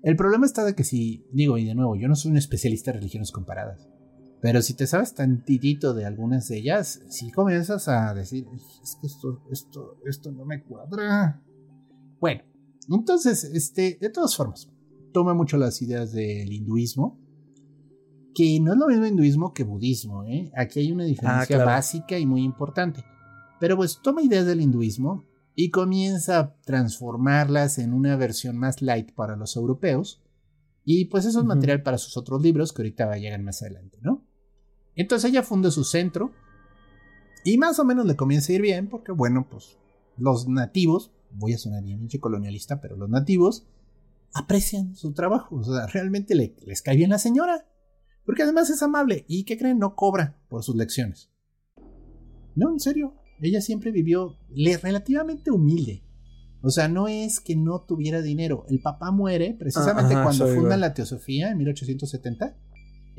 El problema está de que si, digo, y de nuevo, yo no soy un especialista en religiones comparadas, pero si te sabes tantitito de algunas de ellas, si comienzas a decir, "Ay, es que esto, esto, esto no me cuadra. Bueno, entonces, este, de todas formas, toma mucho las ideas del hinduismo, que no es lo mismo hinduismo que budismo, ¿eh? Aquí hay una diferencia claro. básica y muy importante. Pero pues toma ideas del hinduismo y comienza a transformarlas en una versión más light para los europeos. Y pues eso es material para sus otros libros que ahorita llegan más adelante, ¿no? Entonces ella funda su centro y más o menos le comienza a ir bien porque, bueno, pues los nativos, voy a sonar bien colonialista, pero los nativos aprecian su trabajo, o sea, realmente le- les cae bien la señora, porque además es amable y, ¿qué creen? No cobra por sus lecciones. No, en serio, ella siempre vivió le- relativamente humilde. O sea, no es que no tuviera dinero. El papá muere precisamente ajá, cuando fundan igual. la Teosofía en 1870.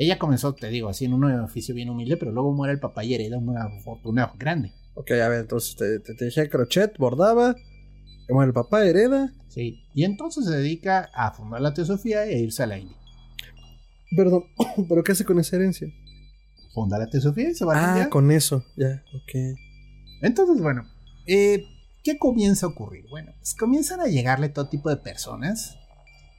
Ella comenzó, te digo, así en un oficio bien humilde, pero luego muere el papá y hereda una fortuna grande. Ok, a ver, entonces te, te, te dije crochet, bordaba. Bueno, el papá hereda. Sí. Y entonces se dedica a fundar la Teosofía e irse a la India. Perdón, ¿pero qué hace con esa herencia? Funda la Teosofía y se va a la Ah, India. con eso, ya, ok. Entonces, bueno, eh, ¿qué comienza a ocurrir? Bueno, pues comienzan a llegarle todo tipo de personas.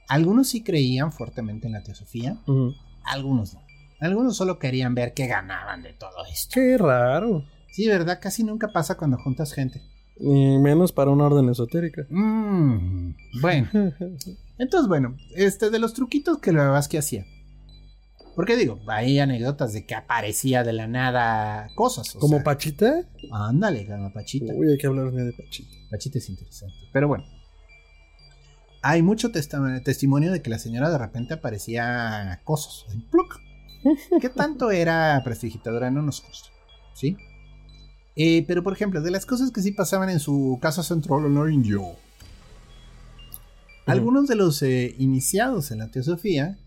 Algunos sí creían fuertemente en la Teosofía, Ujú. Algunos no. Algunos solo querían ver qué ganaban de todo esto. Qué raro. Sí, ¿verdad? Casi nunca pasa cuando juntas gente. Ni menos para una orden esotérica. Mm, bueno, entonces, bueno, este de los truquitos que Blavatsky hacía. Porque digo, hay anécdotas de que aparecía de la nada cosas. o ¿Como sea, Pachita? Ándale, gama Pachita. Uy, hay que hablar de Pachita. Pachita es interesante. Pero bueno. Hay mucho testimonio de que la señora de repente aparecía cosas. ¿Qué tanto era prestigitadora? No nos consta. ¿Sí? Eh, pero por ejemplo, de las cosas que sí pasaban en su casa central en India. Algunos de los eh, iniciados en la teosofía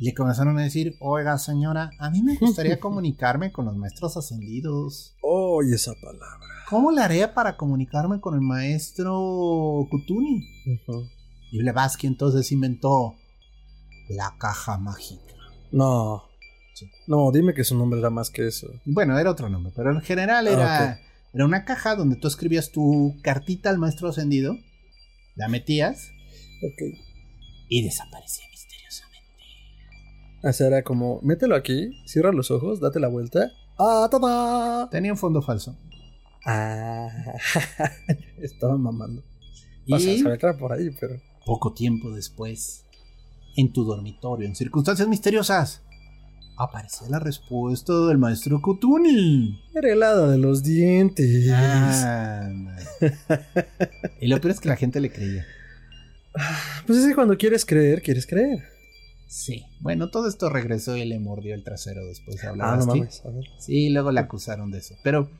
le comenzaron a decir, oiga señora, a mí me gustaría comunicarme con los maestros ascendidos. Oye, esa palabra. ¿Cómo le haré para comunicarme con el maestro Kutuni? Ujú. Y Blavatsky entonces inventó la caja mágica. No. Sí. No, dime que su nombre era más que eso. Bueno, era otro nombre, pero en general era, Ah, era una caja donde tú escribías tu cartita al maestro ascendido, la metías Ok. y desaparecía misteriosamente. O sea, era como, mételo aquí, cierra los ojos, date la vuelta. ¡Ah, tada! Tenía un fondo falso. Ah, estaba mamando. Y O sea, era por ahí, pero. Poco tiempo después, en tu dormitorio, en circunstancias misteriosas, aparecía la respuesta del maestro Kutuni. Era helada de los dientes. Ah, y lo peor es que la gente le creía. Pues es que cuando quieres creer, quieres creer. Sí. Bueno, todo esto regresó y le mordió el trasero después de hablar. Ah, no mames. A ver. Sí, luego le acusaron de eso. Pero,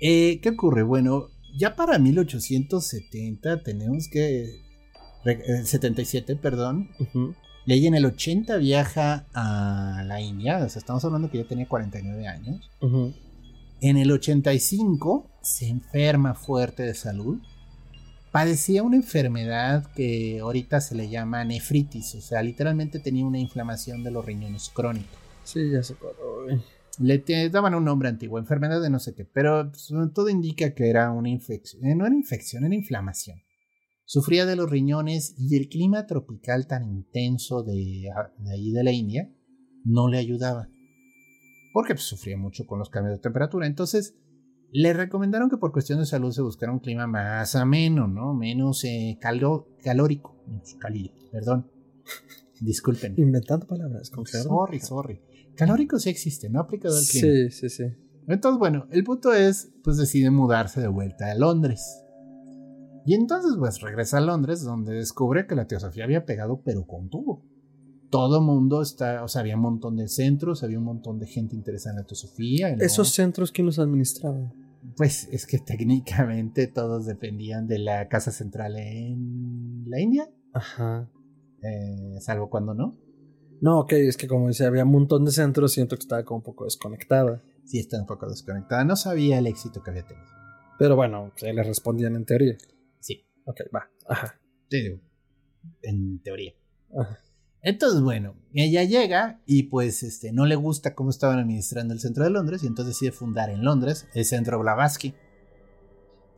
eh, ¿qué ocurre? Bueno, ya para 1870 tenemos que... re- eh, 77, perdón. Leí en el 80 viaja a la India. O sea, estamos hablando que ya tenía 49 años. En el 85 se enferma fuerte de salud. Padecía una enfermedad que ahorita se le llama nefritis. O sea, literalmente tenía una inflamación de los riñones crónica. Sí, ya cuál. Uy. Le te- daban un nombre antiguo, enfermedad de no sé qué, pero pues, todo indica que era una infección. eh, no era infección, era inflamación. Sufría de los riñones y el clima tropical tan intenso de, a- de ahí de la India no le ayudaba. Porque pues, sufría mucho con los cambios de temperatura. Entonces, le recomendaron que por cuestión de salud se buscara un clima más ameno, ¿no? Menos eh, calo- calórico. Menos cálido, perdón. Disculpen. Inventando palabras con. Sorry, sorry. Calórico sí existe, no aplicado al clima. Sí, sí, sí. Entonces, bueno, el punto es, pues decide mudarse de vuelta a Londres. Y entonces, pues regresa a Londres, donde descubre que la teosofía había pegado, pero con tubo. Todo mundo está, o sea, había un montón de centros, había un montón de gente interesada en la teosofía. ¿Esos centros quién los administraba? Pues es que técnicamente todos dependían de la casa central en la India, Ajá. eh, salvo cuando no. No, ok, es que como decía, había un montón de centros, siento que estaba como un poco desconectada. Sí, está un poco desconectada, no sabía el éxito que había tenido. Pero bueno, se le respondían en teoría. Sí, Ok, va. Ajá. digo, en teoría. Ajá. Entonces, bueno, ella llega y pues este, no le gusta cómo estaban administrando el centro de Londres y entonces decide fundar en Londres el centro Blavatsky.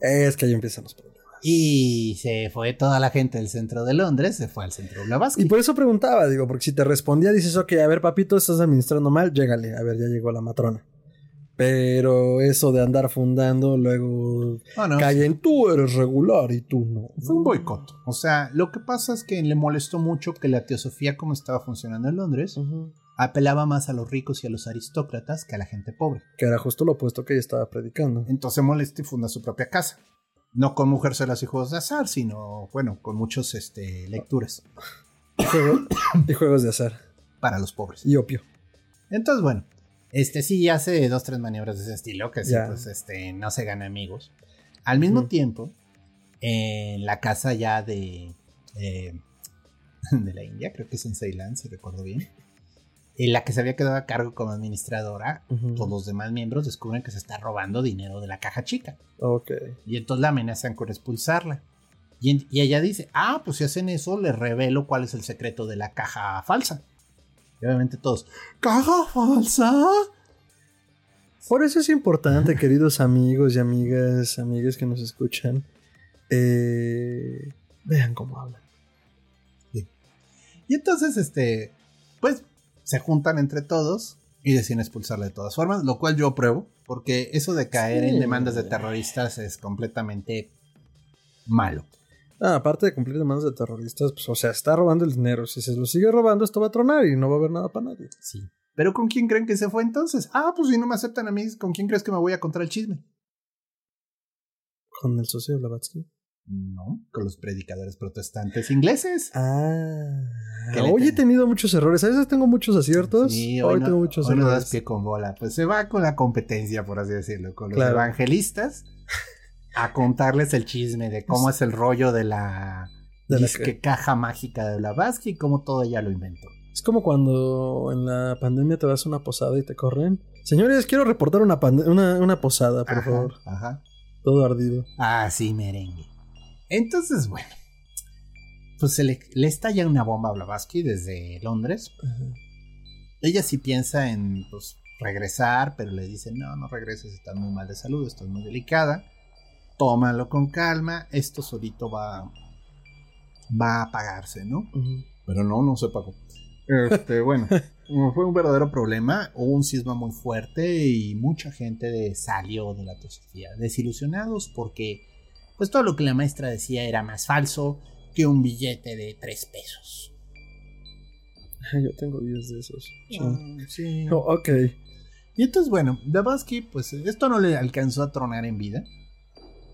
Es que ahí empiezan los problemas. Y se fue toda la gente del centro de Londres, se fue al centro Blavatsky. Y por eso preguntaba, digo, porque si te respondía, dices, ok, a ver, papito, estás administrando mal, llégale. A ver, ya llegó la matrona. Pero eso de andar fundando, luego Oh, no, cae en tú eres regular y tú no. Fue un boicot. O sea, lo que pasa es que le molestó mucho que la teosofía como estaba funcionando en Londres apelaba más a los ricos y a los aristócratas que a la gente pobre. Que era justo lo opuesto que ella estaba predicando. Entonces molesta y funda su propia casa. No con mujercelas y juegos de azar, sino, bueno, con muchos este, lecturas Y, juego- y juegos de azar. para los pobres. Y opio. Entonces, bueno, este sí hace dos, tres maniobras de ese estilo, que sí, pues, este, no se gana amigos. Al mismo tiempo, en la casa ya de, eh, de la India, creo que es en Ceilán, si recuerdo bien, en la que se había quedado a cargo como administradora, Ujú. todos los demás miembros descubren que se está robando dinero de la caja chica. Ok. Y entonces la amenazan con expulsarla. Y, y ella dice, ah, pues si hacen eso, les revelo cuál es el secreto de la caja falsa. Y obviamente todos, ¿caja falsa? Por eso es importante, queridos amigos y amigas, amigas que nos escuchan, eh, vean cómo hablan. Y entonces, este, pues se juntan entre todos y deciden expulsarla de todas formas, lo cual yo apruebo, porque eso de caer Sí. en demandas de terroristas es completamente malo. Ah, aparte de cumplir demandas de terroristas, pues, o sea, está robando el dinero. Si se lo sigue robando, esto va a tronar y no va a haber nada para nadie. Sí. Pero ¿con quién creen que se fue entonces? Ah, pues si no me aceptan a mí, ¿con quién crees que me voy a contar el chisme? Con el socio de Blavatsky. No, con los predicadores protestantes ingleses. Ah. ¿Qué le Hoy he ten- tenido muchos errores. A veces tengo muchos aciertos. Sí, hoy hoy, no, tengo muchos hoy no das errores. pie con bola. Pues se va con la competencia, por así decirlo, con los Claro. evangelistas a contarles el chisme de cómo es el rollo de la, De la disque que- caja mágica de Blavatsky y cómo todo ella lo inventó. Es como cuando en la pandemia te vas a una posada y te corren. Señores, quiero reportar una, una, una posada, por Ajá, favor. Ajá. Todo ardido. Ah, sí, merengue. Entonces, bueno. Pues se le, le estalla una bomba a Blavatsky desde Londres. Ajá. Ella sí piensa en pues, regresar, pero le dicen, no, no regreses, estás muy mal de salud, estás muy delicada. Tómalo con calma, esto solito va, va a apagarse, ¿no? Pero no, no se pagó. Este, bueno, fue un verdadero problema. Hubo un sisma muy fuerte y mucha gente de- salió de la teosofía desilusionados porque, pues, todo lo que la maestra decía era más falso que un billete de tres pesos. Yo tengo 10 de esos. Sí. Ah, sí. Oh, ok. Y entonces, bueno, Blavatsky, pues esto no le alcanzó a tronar en vida.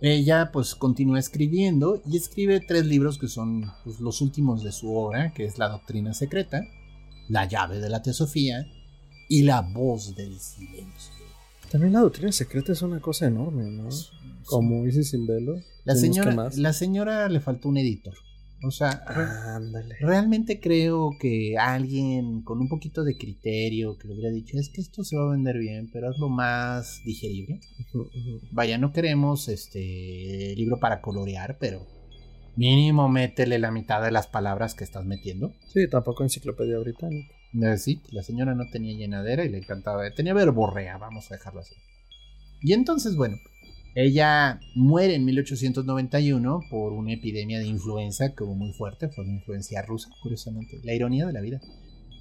Ella, pues, continúa escribiendo y escribe tres libros que son pues, los últimos de su obra, que es La Doctrina Secreta, La Llave de la Teosofía y La Voz del Silencio. También la doctrina secreta es una cosa enorme, ¿no? Como Isis sin velo. La ¿Tienes señora, la señora le faltó un editor. O sea, re- realmente creo que alguien con un poquito de criterio que le hubiera dicho, es que esto se va a vender bien, pero hazlo más digerible. Vaya, no queremos este libro para colorear, pero mínimo métele la mitad de las palabras que estás metiendo. Sí, tampoco enciclopedia británica. Eh, Sí, la señora no tenía llenadera y le encantaba. Tenía verborrea, vamos a dejarlo así. Y entonces, bueno, ella muere en 1891 por una epidemia de influenza que hubo muy fuerte. Fue una influencia rusa, curiosamente. La ironía de la vida.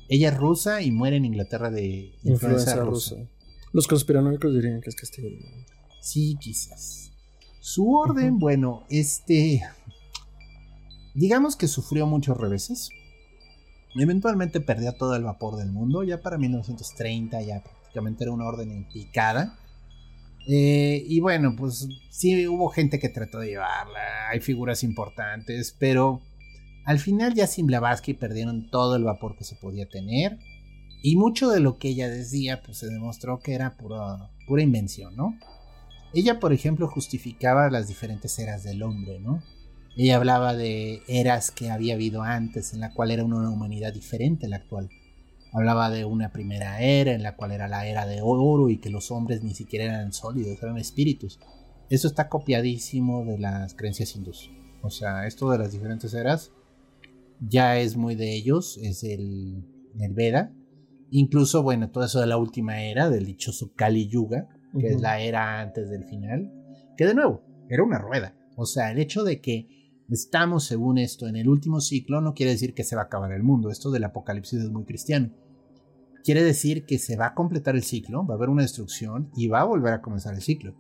Ella es rusa y muere en Inglaterra de influenza, rusa. rusa. Los conspiranoicos dirían que es castigo. Sí, quizás. Su orden, bueno, este. Digamos que sufrió muchos reveses. Eventualmente perdió todo el vapor del mundo. Ya para 1930 ya prácticamente era una orden en picada. Eh, y bueno, pues sí hubo gente que trató de llevarla. Hay figuras importantes. Pero al final ya sin Blavatsky perdieron todo el vapor que se podía tener. Y mucho de lo que ella decía, pues se demostró que era pura, pura invención, ¿no? Ella, por ejemplo, justificaba las diferentes eras del hombre, ¿no? Ella hablaba de eras que había habido antes, en la cual era una humanidad diferente a la actual. Hablaba de una primera era, en la cual era la era de oro y que los hombres ni siquiera eran sólidos, eran espíritus. Eso está copiadísimo de las creencias hindús. O sea, esto de las diferentes eras ya es muy de ellos, es el, el Veda. Incluso, bueno, todo eso de la última era, del dichoso Kali Yuga, que es la era antes del final, que de nuevo, era una rueda. O sea, el hecho de que estamos, según esto, en el último ciclo no quiere decir que se va a acabar el mundo. Esto del apocalipsis es muy cristiano. Quiere decir que se va a completar el ciclo, va a haber una destrucción y va a volver a comenzar el ciclo.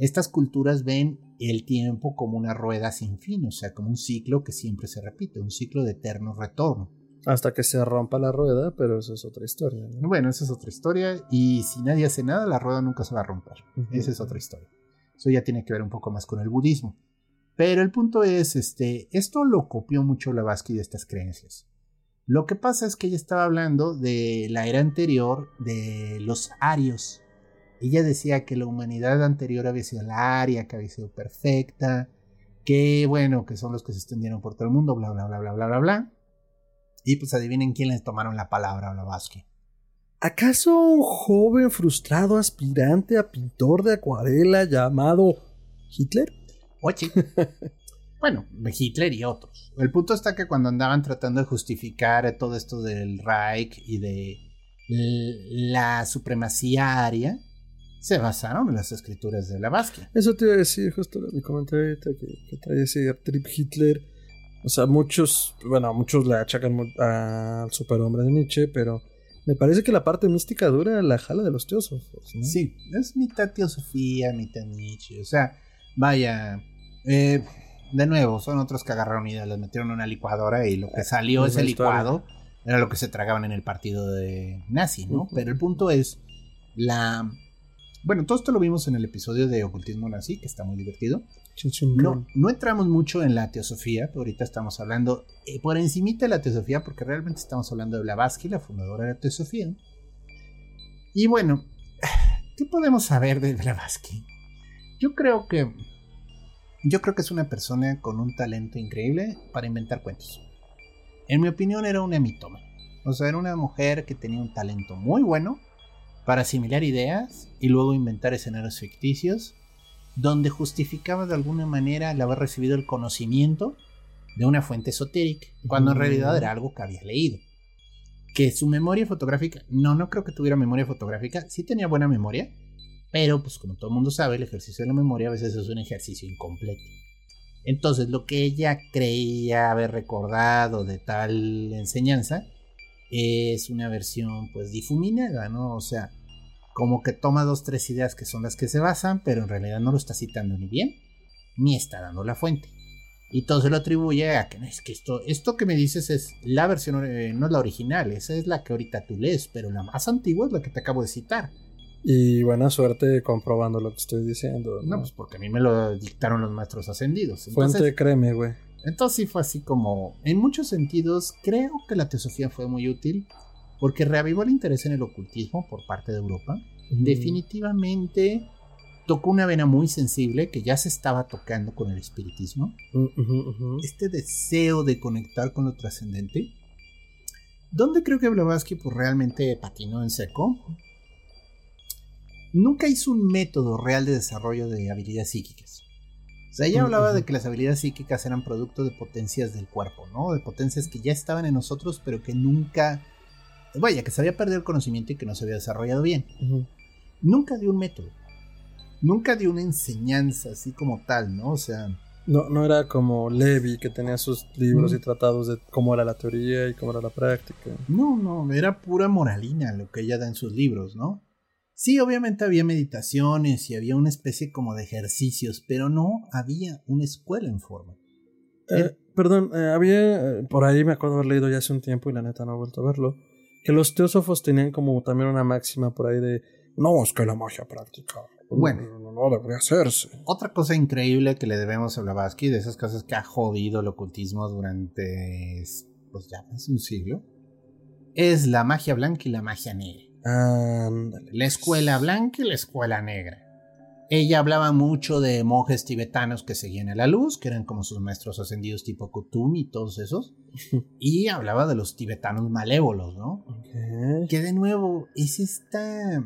Estas culturas ven el tiempo como una rueda sin fin, o sea, como un ciclo que siempre se repite, un ciclo de eterno retorno. Hasta que se rompa la rueda, pero eso es otra historia. ¿no? Bueno, esa es otra historia y si nadie hace nada, la rueda nunca se va a romper. Ujú. Esa es otra historia. Eso ya tiene que ver un poco más con el budismo. Pero el punto es, este, esto lo copió mucho Blavatsky de estas creencias. Lo que pasa es que ella estaba hablando de la era anterior de los arios. Ella decía que la humanidad anterior había sido la aria, que había sido perfecta, que bueno, que son los que se extendieron por todo el mundo, bla, bla, bla, bla, bla, bla, bla. Y pues adivinen quién les tomaron la palabra Blavatsky. ¿Acaso un joven frustrado aspirante a pintor de acuarela llamado Hitler? Oye. bueno, Hitler y otros. El punto está que cuando andaban tratando de justificar todo esto del Reich y de la supremacía aria, se basaron en las escrituras de Blavatsky. Eso te iba a decir justo mi comentario que, que trae ese trip Hitler. O sea, muchos, bueno, muchos le achacan al superhombre de Nietzsche, pero me parece que la parte mística dura la jala de los teósofos. Sí, es mitad teosofía, mitad Nietzsche. O sea, vaya, eh, de nuevo, son otros que agarraron ideas, les metieron en una licuadora y lo que salió ese licuado era lo que se tragaban en el partido de nazi, ¿no? Pero el punto es la bueno, todo esto lo vimos en el episodio de Ocultismo Nazi, que está muy divertido. No, no entramos mucho en la teosofía, pero ahorita estamos hablando eh, por encimita de la teosofía, porque realmente estamos hablando de Blavatsky, la fundadora de la teosofía. Y bueno, ¿qué podemos saber de Blavatsky? Yo creo que yo creo que es una persona con un talento increíble para inventar cuentos. En mi opinión era una mitoma. O sea, era una mujer que tenía un talento muy bueno para asimilar ideas y luego inventar escenarios ficticios, donde justificaba de alguna manera el haber recibido el conocimiento de una fuente esotérica, cuando en realidad era algo que había leído. Que su memoria fotográfica, no, no creo que tuviera memoria fotográfica, sí tenía buena memoria, pero pues como todo el mundo sabe, el ejercicio de la memoria a veces es un ejercicio incompleto. Entonces lo que ella creía haber recordado de tal enseñanza, es una versión pues difuminada, ¿no? O sea, como que toma dos, tres ideas que son las que se basan, pero en realidad no lo está citando ni bien, ni está dando la fuente. Y todo se lo atribuye a que no es que esto, esto que me dices es la versión, eh, no es la original, esa es la que ahorita tú lees, pero la más antigua es la que te acabo de citar. Y buena suerte comprobando lo que estoy diciendo. No, pues porque a mí me lo dictaron los maestros ascendidos. fuente, créeme, güey. Entonces sí fue así como, en muchos sentidos, creo que la teosofía fue muy útil porque reavivó el interés en el ocultismo por parte de Europa. Definitivamente tocó una vena muy sensible que ya se estaba tocando con el espiritismo. Este deseo de conectar con lo trascendente. ¿Dónde creo que Blavatsky pues, realmente patinó en seco? Nunca hizo un método real de desarrollo de habilidades psíquicas. O sea, ella hablaba de que las habilidades psíquicas eran producto de potencias del cuerpo, ¿no? De potencias que ya estaban en nosotros, pero que nunca. Vaya, que se había perdido el conocimiento y que no se había desarrollado bien. Nunca dio un método. Nunca dio una enseñanza así como tal, ¿no? O sea. No, no era como Levi, que tenía sus libros y tratados de cómo era la teoría y cómo era la práctica. No, no, era pura moralina lo que ella da en sus libros, ¿no? Sí, obviamente había meditaciones y había una especie como de ejercicios, pero no había una escuela en forma. Eh, perdón, eh, había, eh, por ahí me acuerdo haber leído ya hace un tiempo y la neta no he vuelto a verlo, que los teósofos tenían como también una máxima por ahí de, no, es que la magia práctica. Bueno, no, debería hacerse. Otra cosa increíble que le debemos a Blavatsky, de esas cosas que ha jodido el ocultismo durante, pues ya más un siglo, es la magia blanca y la magia negra. La escuela blanca y la escuela negra. Ella hablaba mucho de monjes tibetanos que seguían a la luz, que eran como sus maestros ascendidos tipo Kutum y todos esos. y hablaba de los tibetanos malévolos, ¿no? Que de nuevo es esta,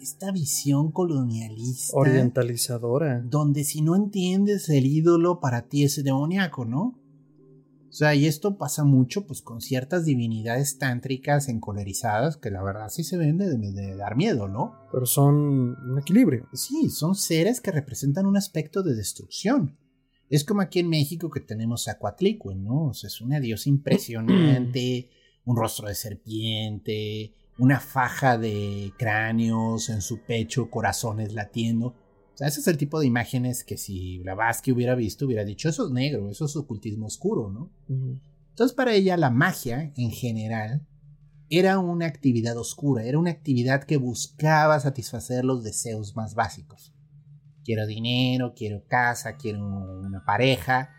esta visión colonialista. Orientalizadora. Donde si no entiendes el ídolo, para ti es demoníaco, ¿no? O sea, y esto pasa mucho pues con ciertas divinidades tántricas encolerizadas que la verdad sí se ven de, dar miedo, ¿no? Pero son un equilibrio. Sí, son seres que representan un aspecto de destrucción. Es como aquí en México que tenemos a Coatlicue, ¿no? O sea, es una diosa impresionante, un rostro de serpiente, una faja de cráneos en su pecho, corazones latiendo. O sea, ese es el tipo de imágenes que si Blavatsky hubiera visto, hubiera dicho, eso es negro, eso es ocultismo oscuro, ¿no? Entonces, para ella, la magia, en general, era una actividad oscura, era una actividad que buscaba satisfacer los deseos más básicos. Quiero dinero, quiero casa, quiero una pareja.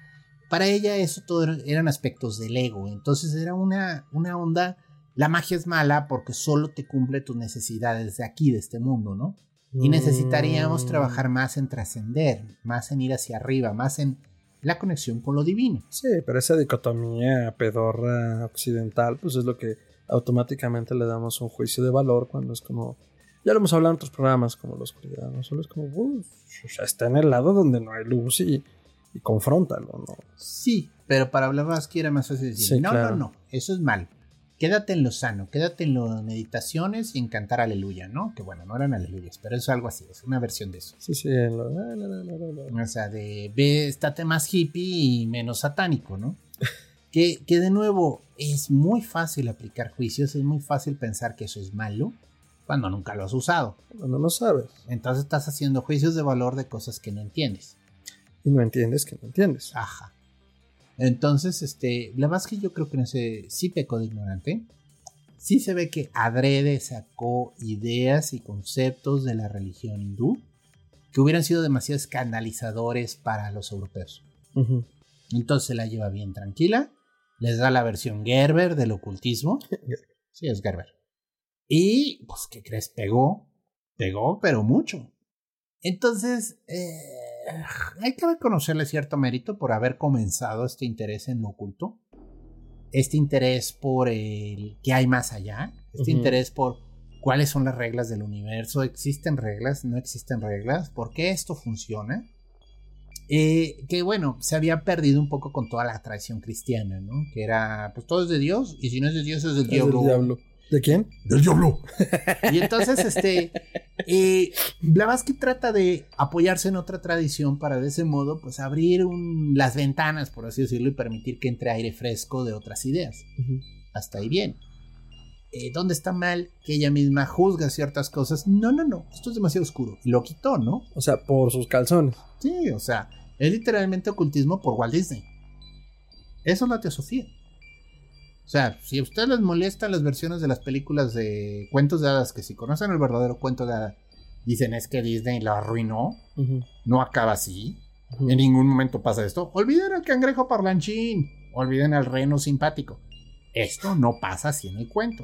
Para ella eso todo eran aspectos del ego. Entonces era una, una onda, la magia es mala porque solo te cumple tus necesidades de aquí, de este mundo, ¿no? Y necesitaríamos mm. trabajar más en trascender, más en ir hacia arriba, más en la conexión con lo divino. Sí, pero esa dicotomía pedorra occidental, pues es lo que automáticamente le damos un juicio de valor cuando es como. Ya lo hemos hablado en otros programas, como la oscuridad, ¿no? Solo es como, uff, o sea, está en el lado donde no hay luz y, y confróntalo, ¿no? Sí, pero para Blavatsky era más fácil decir, Sí, no, claro. no, no, eso es mal. Quédate en lo sano, quédate en las meditaciones y en cantar aleluya, ¿no? Que bueno, no eran aleluyas, pero es algo así, es una versión de eso. Sí, sí, en lo- la, la, la, la, la. O sea, de ve, estate más hippie y menos satánico, ¿no? que, que de nuevo, es muy fácil aplicar juicios, es muy fácil pensar que eso es malo cuando nunca lo has usado. Cuando no sabes Entonces estás haciendo juicios de valor de cosas que no entiendes. y no entiendes que no entiendes. Ajá. Entonces, este, Blavatsky yo creo que en ese sí pecó de ignorante. Sí se ve que adrede sacó ideas y conceptos de la religión hindú que hubieran sido demasiado escandalizadores para los europeos. Ujú. Entonces se la lleva bien tranquila. Les da la versión Gerber del ocultismo. Sí, es Gerber. Y, pues, ¿qué crees? Pegó. Pegó, pero mucho. Entonces, eh, hay que reconocerle cierto mérito por haber comenzado este interés en lo oculto. Este interés por el que hay más allá. Este interés por cuáles son las reglas del universo. ¿Existen reglas? ¿No existen reglas? ¿Por qué esto funciona? Eh, que bueno, se había perdido un poco con toda la tradición cristiana, ¿no? Que era, pues todo es de Dios, y si no es de Dios es del Es diablo. del diablo. ¿De quién? Del diablo. Y entonces, este, eh, Blavatsky trata de apoyarse en otra tradición para de ese modo, pues abrir un- las ventanas, por así decirlo, y permitir que entre aire fresco de otras ideas. Hasta ahí bien. Eh, ¿Dónde está mal que ella misma juzga ciertas cosas? No, no, no, esto es demasiado oscuro. Y lo quitó, ¿no? O sea, por sus calzones. Sí, o sea, es literalmente ocultismo por Walt Disney. Eso es la teosofía. O sea, si a ustedes les molestan las versiones de las películas de cuentos de hadas, que si conocen el verdadero cuento de hadas, dicen es que Disney lo arruinó, no acaba así, Ujú. en ningún momento pasa esto. Olviden al cangrejo parlanchín, olviden al reno simpático. Esto no pasa así en el cuento.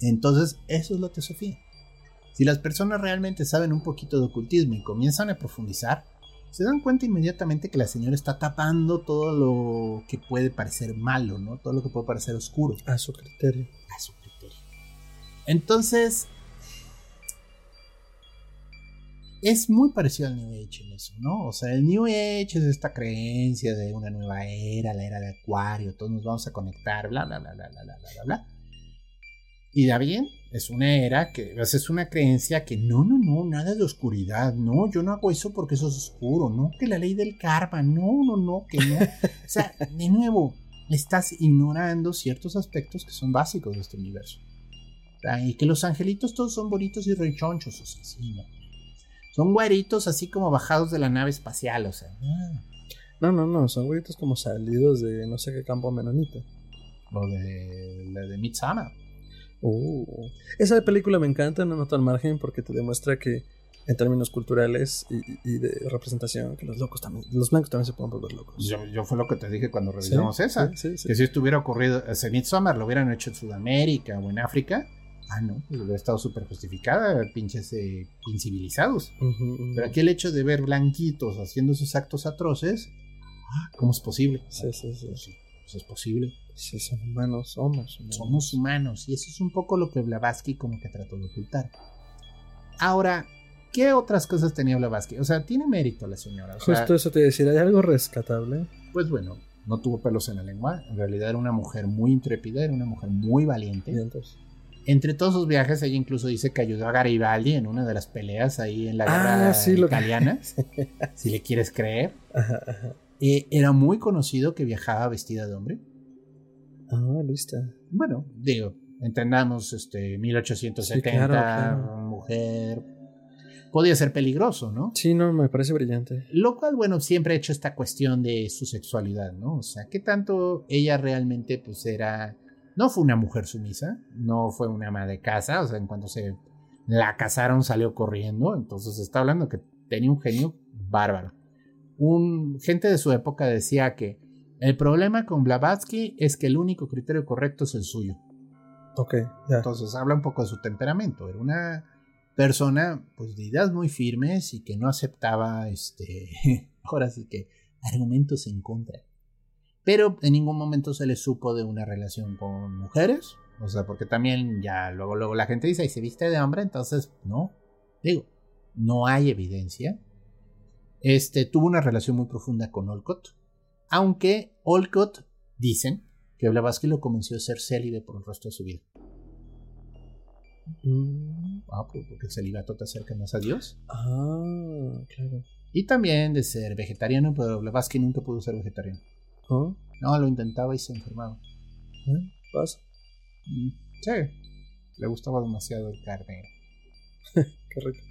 Entonces, eso es la teosofía. Si las personas realmente saben un poquito de ocultismo y comienzan a profundizar, se dan cuenta inmediatamente que la señora está tapando todo lo que puede parecer malo, ¿no? Todo lo que puede parecer oscuro A su criterio. a su criterio. Entonces, es muy parecido al New Age en eso, ¿no? O sea, el New Age es esta creencia de una nueva era, la era de Acuario, todos nos vamos a conectar, bla, bla, bla, bla, bla, bla, bla, bla, bla. Y da bien, es una era que, o es una creencia que no, no, no, nada de oscuridad, no, yo no hago eso porque eso es oscuro, no, que la ley del karma, no, no, no, que no. O sea, de nuevo, estás ignorando ciertos aspectos que son básicos de este universo. O y que los angelitos todos son bonitos y rechonchos, o sea, sí, no. Son güeritos así como bajados de la nave espacial, o sea. No, no, no. Son güeyes como salidos de no sé qué campo menonita. Lo de, la de Midsummer. Uh. Esa película me encanta, no nota al margen, porque te demuestra que en términos culturales y, y- de representación, que los locos también, los blancos también se pueden volver locos. Yo, yo fue lo que te dije cuando Sí, revisamos esa. sí, sí, sí. Que si esto hubiera ocurrido, ese Midsommar lo hubieran hecho en Sudamérica o en África. Ah, no, pues hubiera estado súper justificada, pinches eh, incivilizados. Pero aquí el hecho de ver blanquitos haciendo esos actos atroces, ah, ¿cómo es posible? Sí, sí, sí. Pues sí, pues es posible. Sí, son humanos, somos. humanos. Somos humanos y eso es un poco lo que Blavatsky como que trató de ocultar. Ahora, ¿qué otras cosas tenía Blavatsky? O sea, tiene mérito la señora. O sea, Justo eso te iba a decir, ¿hay algo rescatable? pues bueno, no tuvo pelos en la lengua. En realidad era una mujer muy intrépida, era una mujer muy valiente. Y entonces. Entre todos sus viajes, ella incluso dice que ayudó a Garibaldi en una de las peleas ahí en la Ah, guerra sí, lo que- italiana. si le quieres creer. Ajá, ajá. Eh, era muy conocido que viajaba vestida de hombre. Ah, lista. Bueno, digo, entendamos, este, 1870, Sí, claro, claro. mujer. Podía ser peligroso, ¿no? Sí, no, me parece brillante. Lo cual, bueno, siempre ha hecho esta cuestión de su sexualidad, ¿no? O sea, ¿qué tanto ella realmente, pues, era... No fue una mujer sumisa, no fue una ama de casa, o sea, en cuanto se la casaron salió corriendo, entonces está hablando que tenía un genio bárbaro. Un, gente de su época decía que el problema con Blavatsky es que el único criterio correcto es el suyo. Ok, ya. Entonces habla un poco de su temperamento. Era una persona pues de ideas muy firmes y que no aceptaba este ahora sí que argumentos en contra. Pero en ningún momento se le supo de una relación con mujeres. O sea, porque también ya luego, luego la gente dice, y se viste de hombre, entonces no. Digo, no hay evidencia. Este tuvo una relación muy profunda con Olcott. Aunque Olcott, dicen, que Blavatsky lo convenció a ser célibe por el resto de su vida. Mm. Ah, porque el celibato te acerca más a Dios. Ah, claro. Y también de ser vegetariano, pero Blavatsky nunca pudo ser vegetariano. ¿Ah? No, lo intentaba y se enfermaba. ¿Eh? ¿Pasa? Mm, Sí, le gustaba demasiado el carne. Qué rico.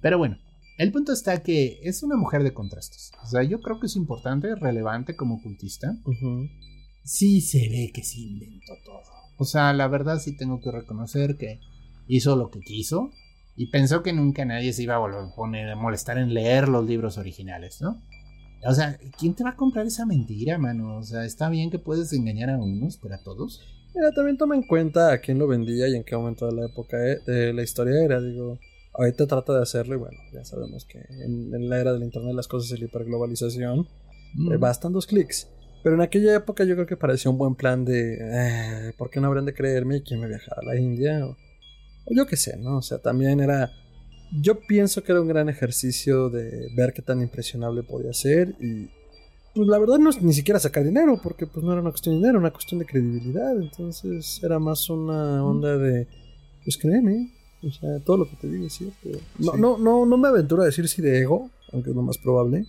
Pero bueno, el punto está que es una mujer de contrastes. O sea, yo creo que es importante, relevante como ocultista. Ujú. Sí se ve que se inventó todo. O sea, la verdad sí tengo que reconocer que hizo lo que quiso y pensó que nunca nadie se iba a volver a poner molestar en leer los libros originales, ¿no? O sea, ¿quién te va a comprar esa mentira, mano? O sea, está bien que puedes engañar a unos, pero a todos. Mira, también toma en cuenta a quién lo vendía y en qué momento de la época e- de la historia era. Digo, ahorita trata de hacerlo y bueno, ya sabemos que en, en la era del internet las cosas y la hiperglobalización Mm. eh, bastan dos clics. Pero en aquella época yo creo que parecía un buen plan de eh, ¿por qué no habrían de creerme que me viajara a la India? O, o yo qué sé, ¿no? O sea, también era. Yo pienso que era un gran ejercicio de ver qué tan impresionable podía ser y. Pues la verdad no es ni siquiera sacar dinero, porque pues no era una cuestión de dinero, era una cuestión de credibilidad. Entonces era más una onda de. Pues créeme, o sea, todo lo que te digo es cierto. No, Sí. no, no, no me aventuro a decir si de ego, aunque es lo más probable,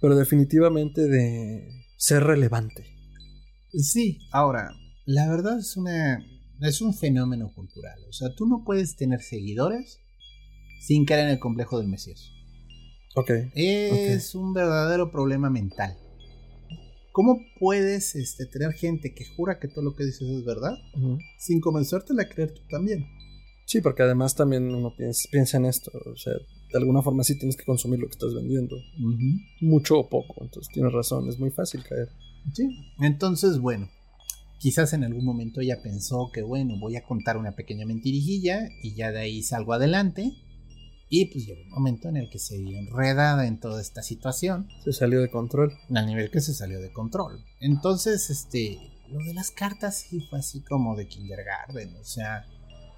pero definitivamente de ser relevante. Sí, ahora, la verdad es una es un fenómeno cultural. O sea, tú no puedes tener seguidores sin caer en el complejo del Mesías. Ok. Es un verdadero problema mental. ¿Cómo puedes este, tener gente que jura que todo lo que dices es verdad sin convencértela a creer tú también? Sí, porque además también uno piensa, piensa en esto. O sea, de alguna forma sí tienes que consumir lo que estás vendiendo. Mucho o poco. Entonces tienes razón, es muy fácil caer. Sí. Entonces, bueno, quizás en algún momento ella pensó que, bueno, voy a contar una pequeña mentirijilla y ya de ahí salgo adelante. Y pues llegó un momento en el que se vio enredada en toda esta situación, Se salió de control. al nivel que se salió de control. Entonces, este, lo de las cartas sí fue así como de kindergarten, o sea,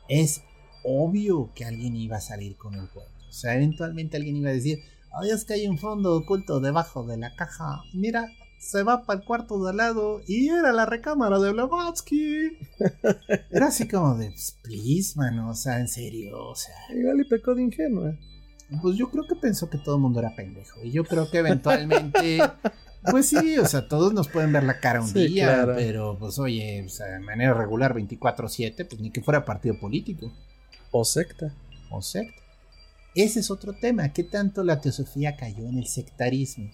es obvio que alguien iba a salir con el cuento. O sea, eventualmente alguien iba a decir, ay, es que hay un fondo oculto debajo de la caja. Mira, se va para el cuarto de al lado y era la recámara de Blavatsky. Era así como de, "Pues, please, mano, o sea, en serio, o sea. Igual y pecó de ingenua. Pues yo creo que pensó que todo el mundo era pendejo. Y yo creo que eventualmente. Pues sí, o sea, todos nos pueden ver la cara un Sí, día, claro. pero pues oye, o sea, de manera regular 24-7, pues ni que fuera partido político O secta. o secta. Ese es otro tema, ¿qué tanto la teosofía cayó en el sectarismo?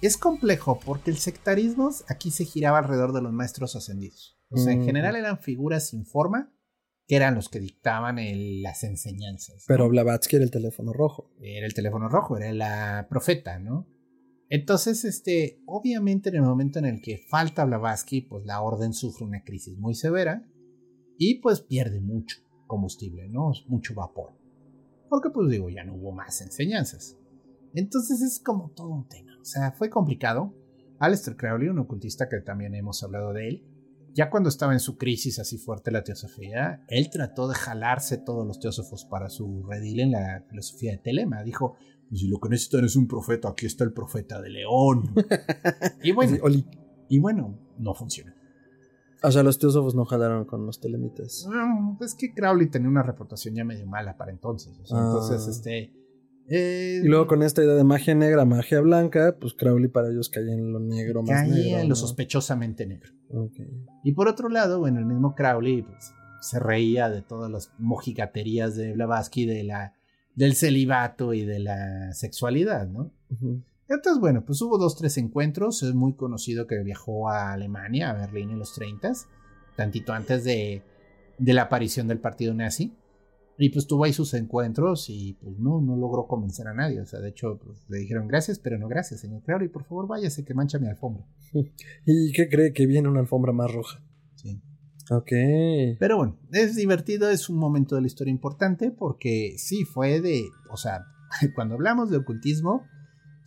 Es complejo porque el sectarismo aquí se giraba alrededor de los maestros ascendidos. O sea, en general eran figuras sin forma que eran los que dictaban el- las enseñanzas. Pero Blavatsky era el teléfono rojo. era el teléfono rojo, era la profeta, ¿no? Entonces, este, obviamente en el momento en el que falta Blavatsky, pues la orden sufre una crisis muy severa y pues pierde mucho combustible, ¿no? Mucho vapor. Porque pues digo, ya no hubo más enseñanzas. Entonces es como todo un tema, o sea, fue complicado. Aleister Crowley, un ocultista que también hemos hablado de él, ya cuando estaba en su crisis así fuerte la teosofía, él trató de jalarse todos los teósofos para su redil en la filosofía de Telema. Dijo, si lo que necesitan es un profeta, aquí está el profeta de León. y bueno, y bueno, no funcionó. O sea, los teósofos no jalaron con los telemitas. Mm, Es que Crowley tenía una reputación ya medio mala para entonces. o sea, Ah. Entonces, este... eh, Y luego con esta idea de magia negra, magia blanca, pues Crowley para ellos caía en lo negro más caía negro. en lo ¿no? sospechosamente negro. Y por otro lado, bueno, el mismo Crowley pues, se reía de todas las mojigaterías de Blavatsky, de la, del celibato y de la sexualidad, ¿no? Ujú. Entonces, bueno, pues hubo dos, tres encuentros. Es muy conocido que viajó a Alemania, a Berlín en los 30, tantito antes de, de la aparición del partido nazi. Y pues tuvo ahí sus encuentros y pues no, no logró convencer a nadie. O sea, de hecho, pues, le dijeron gracias, pero no gracias, señor Crowley. Por favor, váyase que mancha mi alfombra. ¿Y qué cree que viene una alfombra más roja? Sí. Ok. Pero bueno, es divertido, es un momento de la historia importante porque sí fue de, o sea, cuando hablamos de ocultismo,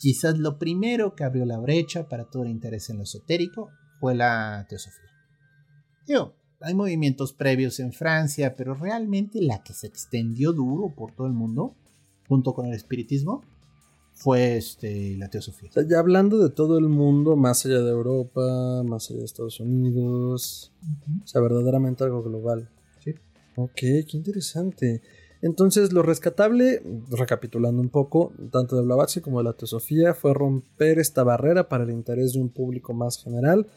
quizás lo primero que abrió la brecha para todo el interés en lo esotérico fue la teosofía. Digo, hay movimientos previos en Francia, pero realmente la que se extendió duro por todo el mundo, junto con el espiritismo, fue este, la teosofía. O sea, ya hablando de todo el mundo, más allá de Europa, más allá de Estados Unidos, o sea, verdaderamente algo global. Sí. Ok, qué interesante. Entonces, lo rescatable, recapitulando un poco, tanto de Blavatsky como de la teosofía, fue romper esta barrera para el interés de un público más general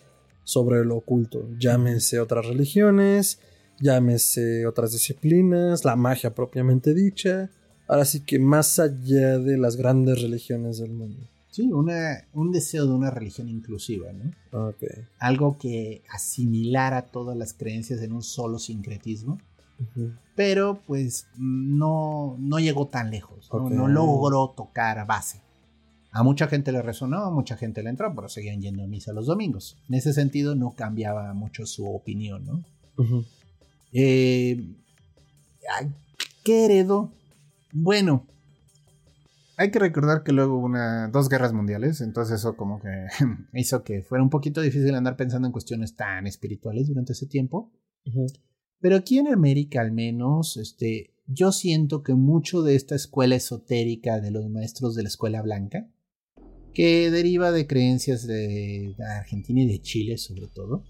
sobre lo oculto. Llámese otras religiones, llámese otras disciplinas, la magia propiamente dicha. Ahora sí que más allá de las grandes religiones del mundo. Sí, una, un deseo de una religión inclusiva, ¿no? Ok. Algo que asimilara todas las creencias en un solo sincretismo. Pero pues no, no llegó tan lejos, ¿no? Logró tocar base. A mucha gente le resonó, a mucha gente le entró, pero seguían yendo a misa los domingos. En ese sentido no cambiaba mucho su opinión, ¿no? Eh, ay, ¿Qué heredó? Bueno, hay que recordar que luego hubo una, dos guerras mundiales, entonces eso como que hizo que fuera un poquito difícil andar pensando en cuestiones tan espirituales durante ese tiempo. Pero aquí en América al menos, este, yo siento que mucho de esta escuela esotérica de los maestros de la escuela blanca, que deriva de creencias de Argentina y de Chile sobre todo,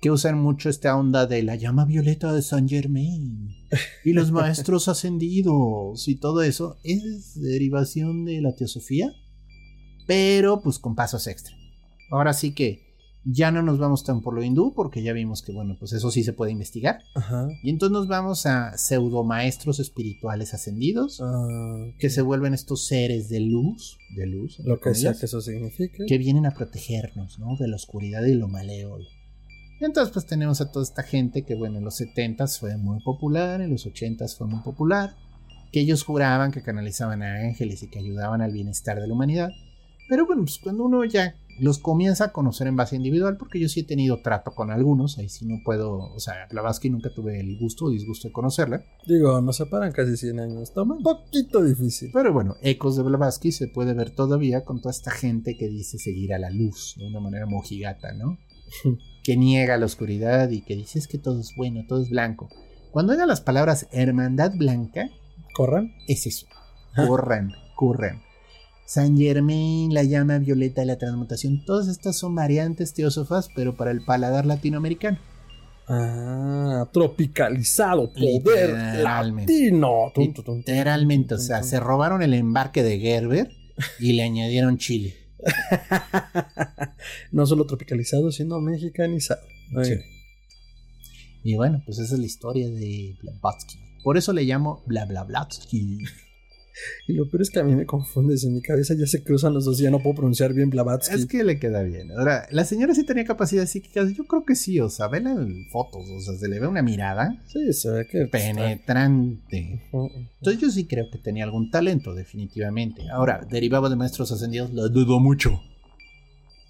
que usan mucho esta onda de la llama violeta de Saint Germain y los maestros ascendidos y todo eso, es derivación de la teosofía, pero pues con pasos extra. Ahora sí que ya no nos vamos tan por lo hindú, porque ya vimos que, bueno, pues eso sí se puede investigar. Ajá. Y entonces nos vamos a pseudo maestros espirituales ascendidos, Ah, que se vuelven estos seres de luz, de luz, lo que sea que eso signifique. que vienen a protegernos, ¿no? De la oscuridad y lo malévolo. Y entonces pues tenemos a toda esta gente que, bueno, en los 70s fue muy popular, en los 80s fue muy popular, que ellos juraban que canalizaban a ángeles y que ayudaban al bienestar de la humanidad. Pero bueno, pues cuando uno ya los comienza a conocer en base individual, porque yo sí he tenido trato con algunos, ahí sí no puedo, o sea, Blavatsky nunca tuve el gusto o disgusto de conocerla, Digo, nos separan casi 100 años. Está un poquito difícil. pero bueno, ecos de Blavatsky se puede ver todavía con toda esta gente que dice seguir a la luz, de una manera mojigata, ¿no? que niega la oscuridad y que dice es que todo es bueno, todo es blanco. Cuando oigan las palabras hermandad blanca, ¿Corran? es eso. Corran, corran. San Germain, la llama violeta de la transmutación, todas estas son variantes teósofas, pero para el paladar latinoamericano. Ah, tropicalizado. Poder Literalmente. latino. Literalmente, o sea, se robaron el embarque de Gerber y le añadieron chile. no solo tropicalizado, sino mexicanizado. Sí. Y bueno, pues esa es la historia de Blavatsky. Por eso le llamo bla bla Blavatsky. Y lo peor es que a mí me confundes. En mi cabeza ya se cruzan los dos y ya no puedo pronunciar bien Blavatsky. Es que le queda bien. Ahora, la señora sí tenía capacidades psíquicas. Yo creo que sí, o sea, ven en fotos, o sea, se le ve una mirada Sí, se ve que. penetrante. Entonces yo sí creo que tenía algún talento, definitivamente. Ahora, derivaba de maestros ascendidos, lo dudo mucho.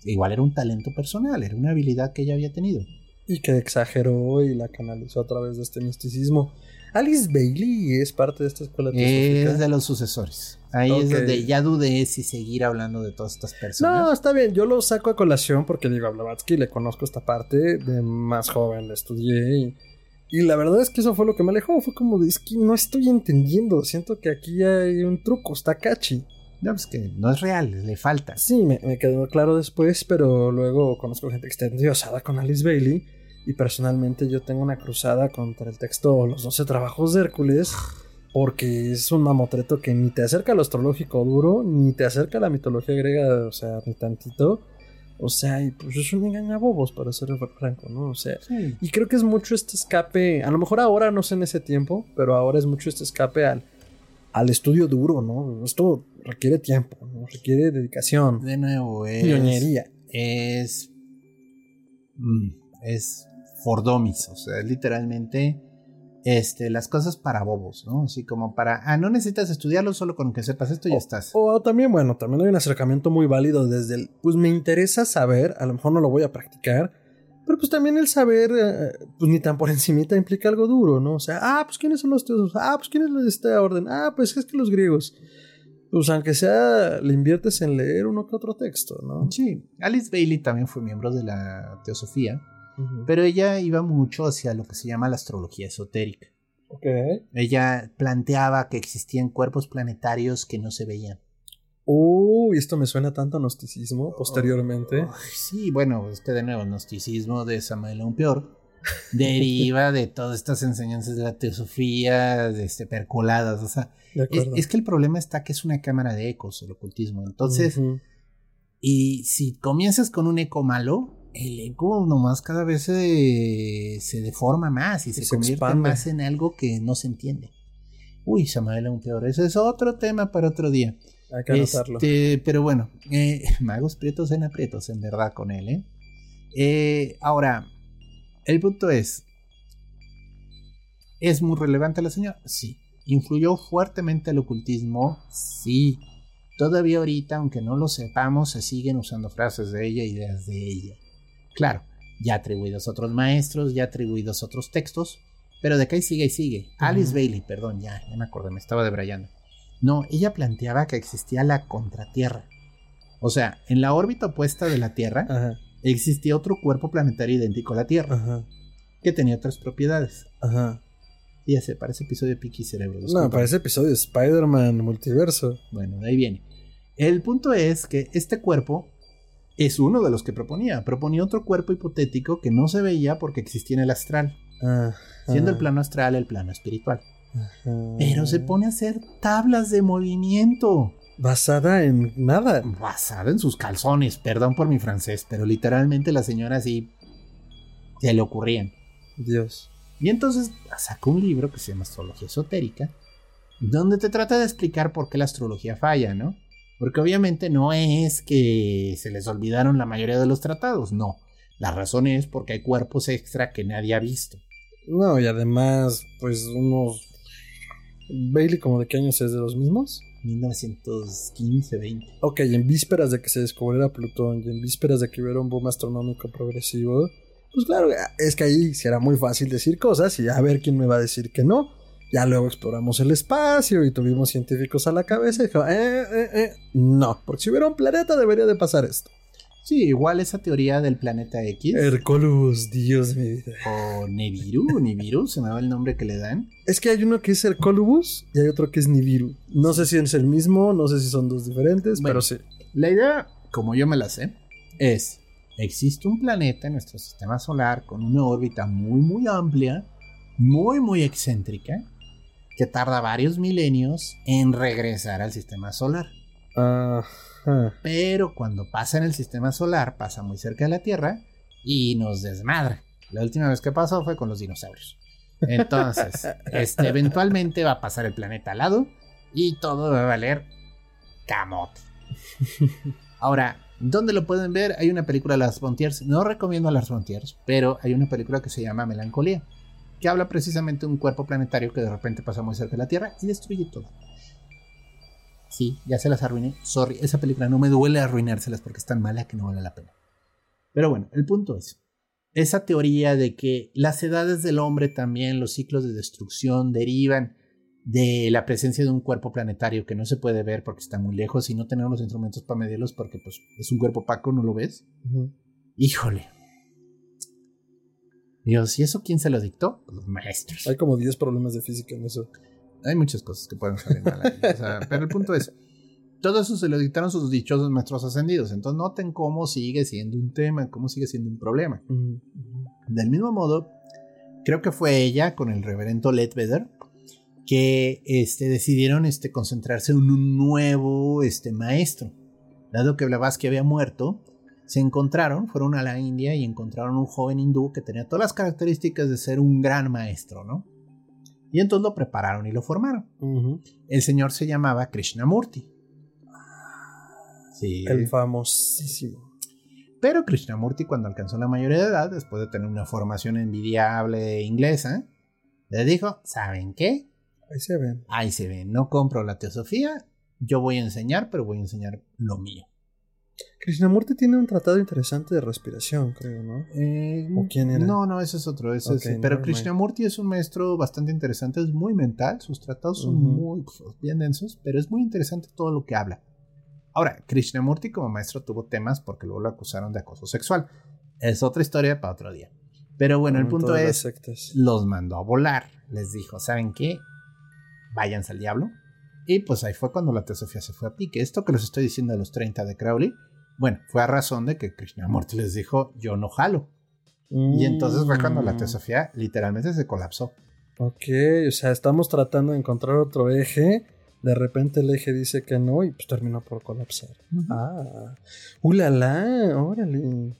Igual era un talento personal, era una habilidad que ella había tenido. Y que exageró y la canalizó a través de este misticismo. Alice Bailey es parte de esta escuela Es teosófica. de los sucesores. Ahí es donde ya dudé si seguir hablando de todas estas personas. No, está bien, yo lo saco a colación porque digo, a Blavatsky le conozco esta parte de más joven, le estudié y, y la verdad es que eso fue lo que me alejó, fue como de, es que no estoy entendiendo, siento que aquí hay un truco, está catchy. No, pues que no es real, le falta. Sí, me, me quedó claro después, pero luego conozco gente que está endiosada con Alice Bailey y personalmente yo tengo una cruzada contra el texto Los 12 trabajos de Hércules porque es un mamotreto que ni te acerca al astrológico duro, ni te acerca a la mitología griega, o sea, ni tantito. O sea, y pues es un engañabobos, para ser franco, ¿no? O sea, Sí. y creo que es mucho este escape, a lo mejor ahora no sé en ese tiempo, pero ahora es mucho este escape al, al estudio duro, ¿no? Esto requiere tiempo, ¿no? requiere dedicación, De nuevo, es. Es. mm, Es for dummies, o sea, literalmente. Este, las cosas para bobos, ¿no? Así como para. Ah, no necesitas estudiarlo, solo con que sepas esto ya estás. O también, bueno, también hay un acercamiento muy válido desde el, pues me interesa saber, a lo mejor no lo voy a practicar, pero pues también el saber, eh, pues ni tan por encimita implica algo duro, ¿no? O sea, ah, pues quiénes son los teosos, ah, pues quiénes es esta orden, ah, pues es que los griegos. Pues aunque sea, le inviertes en leer uno que otro texto, ¿no? Sí. Alice Bailey también fue miembro de la teosofía, pero ella iba mucho hacia lo que se llama la astrología esotérica. Ok. Ella planteaba que existían cuerpos planetarios que no se veían. Uy, esto me suena tanto a gnosticismo posteriormente. Ay, sí, bueno, es que de nuevo, gnosticismo de Samuel aún peor. Deriva de todas estas enseñanzas de la teosofía, de este, percoladas. O sea, es, que el problema está que es una cámara de ecos el ocultismo. Entonces, y si comienzas con un eco malo, el eco nomás cada vez se, se deforma más y se, se convierte expande. más en algo que no se entiende. Uy, Samuel aún peor. Ese es otro tema para otro día. hay que anotarlo. Este, pero bueno, eh, magos prietos en aprietos, en verdad, con él, ¿eh? Eh, Ahora, el punto es: ¿es muy relevante la señora? Sí. ¿Influyó fuertemente el ocultismo? Sí. Todavía ahorita, aunque no lo sepamos, se siguen usando frases de ella, ideas de ella. Claro, ya atribuidos otros maestros, ya atribuidos otros textos, pero de acá y sigue y sigue. Alice Bailey, perdón, ya, ya me acordé, me estaba debrayando. No, ella planteaba que existía la contratierra. O sea, en la órbita opuesta de la Tierra existía otro cuerpo planetario idéntico a la Tierra, que tenía otras propiedades. ajá. Y ya sé, parece episodio de Piqui Cerebro. No, ese episodio de Spider-Man Multiverso. Bueno, de ahí viene. El punto es que este cuerpo es uno de los que proponía. Proponía otro cuerpo hipotético que no se veía porque existía en el astral, siendo el plano astral el plano espiritual. ajá. Pero se pone a hacer tablas de movimiento. Basada en nada. basada en sus calzones, perdón por mi francés, pero literalmente la señora así se le ocurrían. Dios. Y entonces sacó un libro que se llama Astrología Esotérica, donde te trata de explicar por qué la astrología falla, ¿no? Porque obviamente no es que se les olvidaron la mayoría de los tratados, no. La razón es porque hay cuerpos extra que nadie ha visto. No, y además, pues unos. Bailey, como de qué años es de los mismos? 1915, 20. Ok, en vísperas de que se descubriera Plutón y en vísperas de que hubiera un boom astronómico progresivo, pues claro, es que ahí sí era muy fácil decir cosas y a ver quién me va a decir que no. Ya luego exploramos el espacio y tuvimos científicos a la cabeza y dijo, eh, eh, eh, no, porque si hubiera un planeta debería de pasar esto. Sí, igual esa teoría del planeta X. Hercolus, Dios de mi vida. o Neviru, Nibiru, se me va el nombre que le dan. Es que hay uno que es Hercolubus y hay otro que es Nibiru. No sé si es el mismo, no sé si son dos diferentes, Bueno. pero sí. La idea, como yo me la sé, es, existe un planeta en nuestro sistema solar con una órbita muy muy amplia, muy muy excéntrica, que tarda varios milenios en regresar al sistema solar. Ajá. Pero cuando pasa en el sistema solar, pasa muy cerca de la Tierra y nos desmadra. La última vez que pasó fue con los dinosaurios. Entonces, este, eventualmente va a pasar el planeta al lado y todo va a valer camote. Ahora, ¿dónde lo pueden ver? Hay una película de Las Frontiers. No recomiendo a Las Frontiers, pero hay una película que se llama Melancolía, que habla precisamente de un cuerpo planetario que de repente pasa muy cerca de la Tierra y destruye todo. Sí, ya se las arruiné. Sorry, esa película no me duele arruinárselas porque es tan mala que no vale la pena. Pero bueno, el punto es, esa teoría de que las edades del hombre también, los ciclos de destrucción derivan de la presencia de un cuerpo planetario que no se puede ver porque está muy lejos y no tenemos los instrumentos para medirlos porque pues es un cuerpo opaco, no lo ves. Híjole. Dios, ¿y eso quién se lo dictó? Los maestros. Hay como 10 problemas de física en eso. Hay muchas cosas que pueden salir mal ahí, o sea, pero el punto es, todo eso se lo dictaron sus dichosos maestros ascendidos. Entonces noten cómo sigue siendo un tema, cómo sigue siendo un problema. Del mismo modo, creo que fue ella con el reverendo Ledbetter que este, decidieron este, concentrarse en un nuevo este, maestro. Dado que Blavatsky había muerto, se encontraron, fueron a la India y encontraron un joven hindú que tenía todas las características de ser un gran maestro, ¿no? Y entonces lo prepararon y lo formaron. El señor se llamaba Krishnamurti. Sí. El famosísimo. Pero Krishnamurti, cuando alcanzó la mayoría de edad, después de tener una formación envidiable inglesa, le dijo: ¿Saben qué? Ahí se ven. Ahí se ven, no compro la teosofía, yo voy a enseñar, pero voy a enseñar lo mío. Krishnamurti tiene un tratado interesante de respiración, creo, ¿no? Eh, ¿O quién era? No, no, ese es otro. ese es- Ok, pero Krishnamurti es un maestro bastante interesante, es muy mental, sus tratados son muy pues, bien densos, pero es muy interesante todo lo que habla. Ahora, Krishnamurti como maestro tuvo temas porque luego lo acusaron de acoso sexual. Es otra historia para otro día. Pero bueno, el Como punto es, los mandó a volar. Les dijo, ¿saben qué? Váyanse al diablo. Y pues ahí fue cuando la teosofía se fue a pique. Esto que les estoy diciendo de los 30 de Crowley, bueno, fue a razón de que Krishnamurti les dijo, yo no jalo. Y entonces fue cuando la Mm, teosofía literalmente se colapsó. Ok, o sea, estamos tratando de encontrar otro eje. De repente el eje dice que no y pues terminó por colapsar. Ah, ulala, órale.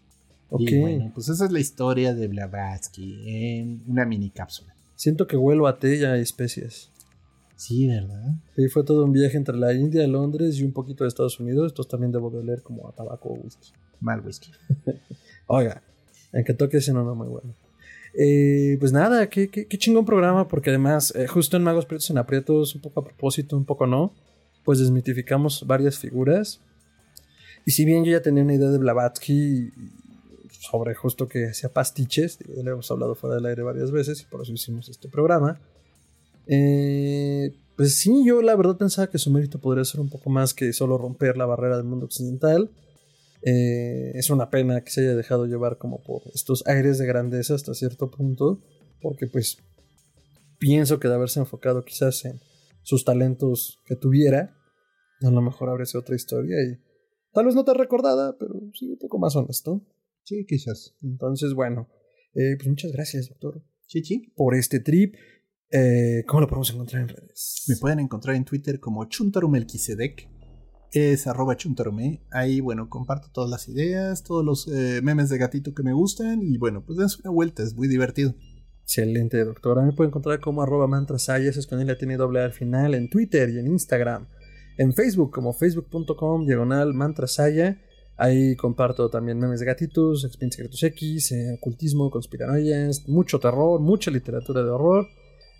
Ok, Y bueno, pues esa es la historia de Blavatsky en una mini cápsula. siento que vuelo a té y a especias. Sí, ¿verdad? Sí, fue todo un viaje entre la India, Londres y un poquito de Estados Unidos. Entonces también debo de oler como a tabaco o whisky. Mal whisky. Oiga, en que toque ese no, no, muy bueno. Eh, pues nada, qué, qué, qué chingón programa, porque además, eh, justo en Magos Prietos en Aprietos, un poco a propósito, un poco no, pues desmitificamos varias figuras. Y si bien yo ya tenía una idea de Blavatsky sobre justo que hacía pastiches, ya le hemos hablado fuera del aire varias veces y por eso hicimos este programa. Eh, pues sí, yo la verdad pensaba que su mérito podría ser un poco más que solo romper la barrera del mundo occidental. Eh, es una pena que se haya dejado llevar como por estos aires de grandeza hasta cierto punto, porque pues pienso que de haberse enfocado quizás en sus talentos que tuviera, a lo mejor habría sido otra historia y tal vez no tan recordada, pero sí un poco más honesto. Sí, quizás. Entonces, bueno, eh, pues muchas gracias, doctor, Chichi. por este trip. Eh, ¿Cómo lo podemos encontrar en redes? Me pueden encontrar en Twitter como Chuntarumelquisedec. Es arroba chuntarume. Ahí, bueno, comparto todas las ideas, todos los eh, memes de gatito que me gustan. Y bueno, pues dense una vuelta, es muy divertido. Excelente, doctora. Me puede encontrar como arroba mantrasayas, es con él la tiene doble al final, en Twitter y en Instagram. En Facebook como facebook.com diagonal mantrasaya. Ahí comparto también memes de gatitos, Expedientes Secretos X, eh, ocultismo, conspiranoias, mucho terror, mucha literatura de horror.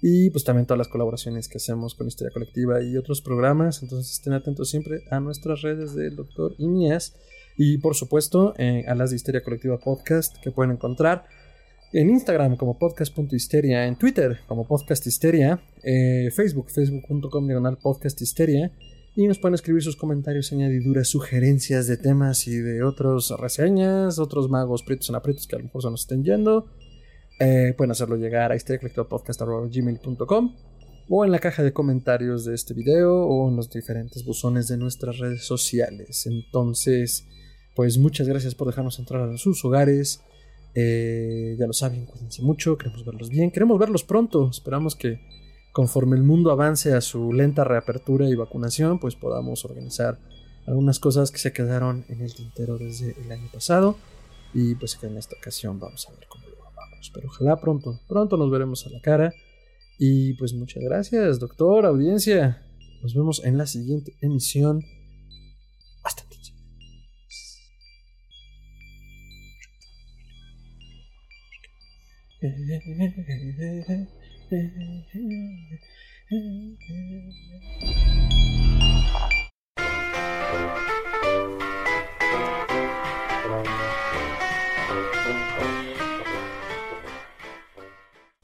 Y pues también todas las colaboraciones que hacemos con Historia Colectiva y otros programas. Entonces estén atentos siempre a nuestras redes del doctor y. Y por supuesto eh, a las de Histeria Colectiva Podcast que pueden encontrar en Instagram como podcast.histeria, en Twitter como podcast histeria, eh, Facebook, facebook.com diagonal podcast histeria. Y nos pueden escribir sus comentarios, añadiduras, sugerencias de temas y de otras reseñas, otros magos prietos en aprietos que a lo mejor se nos estén yendo. Eh, pueden hacerlo llegar a histeriacolectivapodcast.gmail.com o en la caja de comentarios de este video o en los diferentes buzones de nuestras redes sociales. Entonces, pues muchas gracias por dejarnos entrar a sus hogares. Eh, ya lo saben, cuídense mucho, queremos verlos bien, queremos verlos pronto. Esperamos que conforme el mundo avance a su lenta reapertura y vacunación, pues podamos organizar algunas cosas que se quedaron en el tintero desde el año pasado. Y pues que en esta ocasión vamos a ver cómo pero ojalá pronto, pronto nos veremos a la cara. Y pues muchas gracias, doctor, audiencia. Nos vemos en la siguiente emisión. Hasta entonces.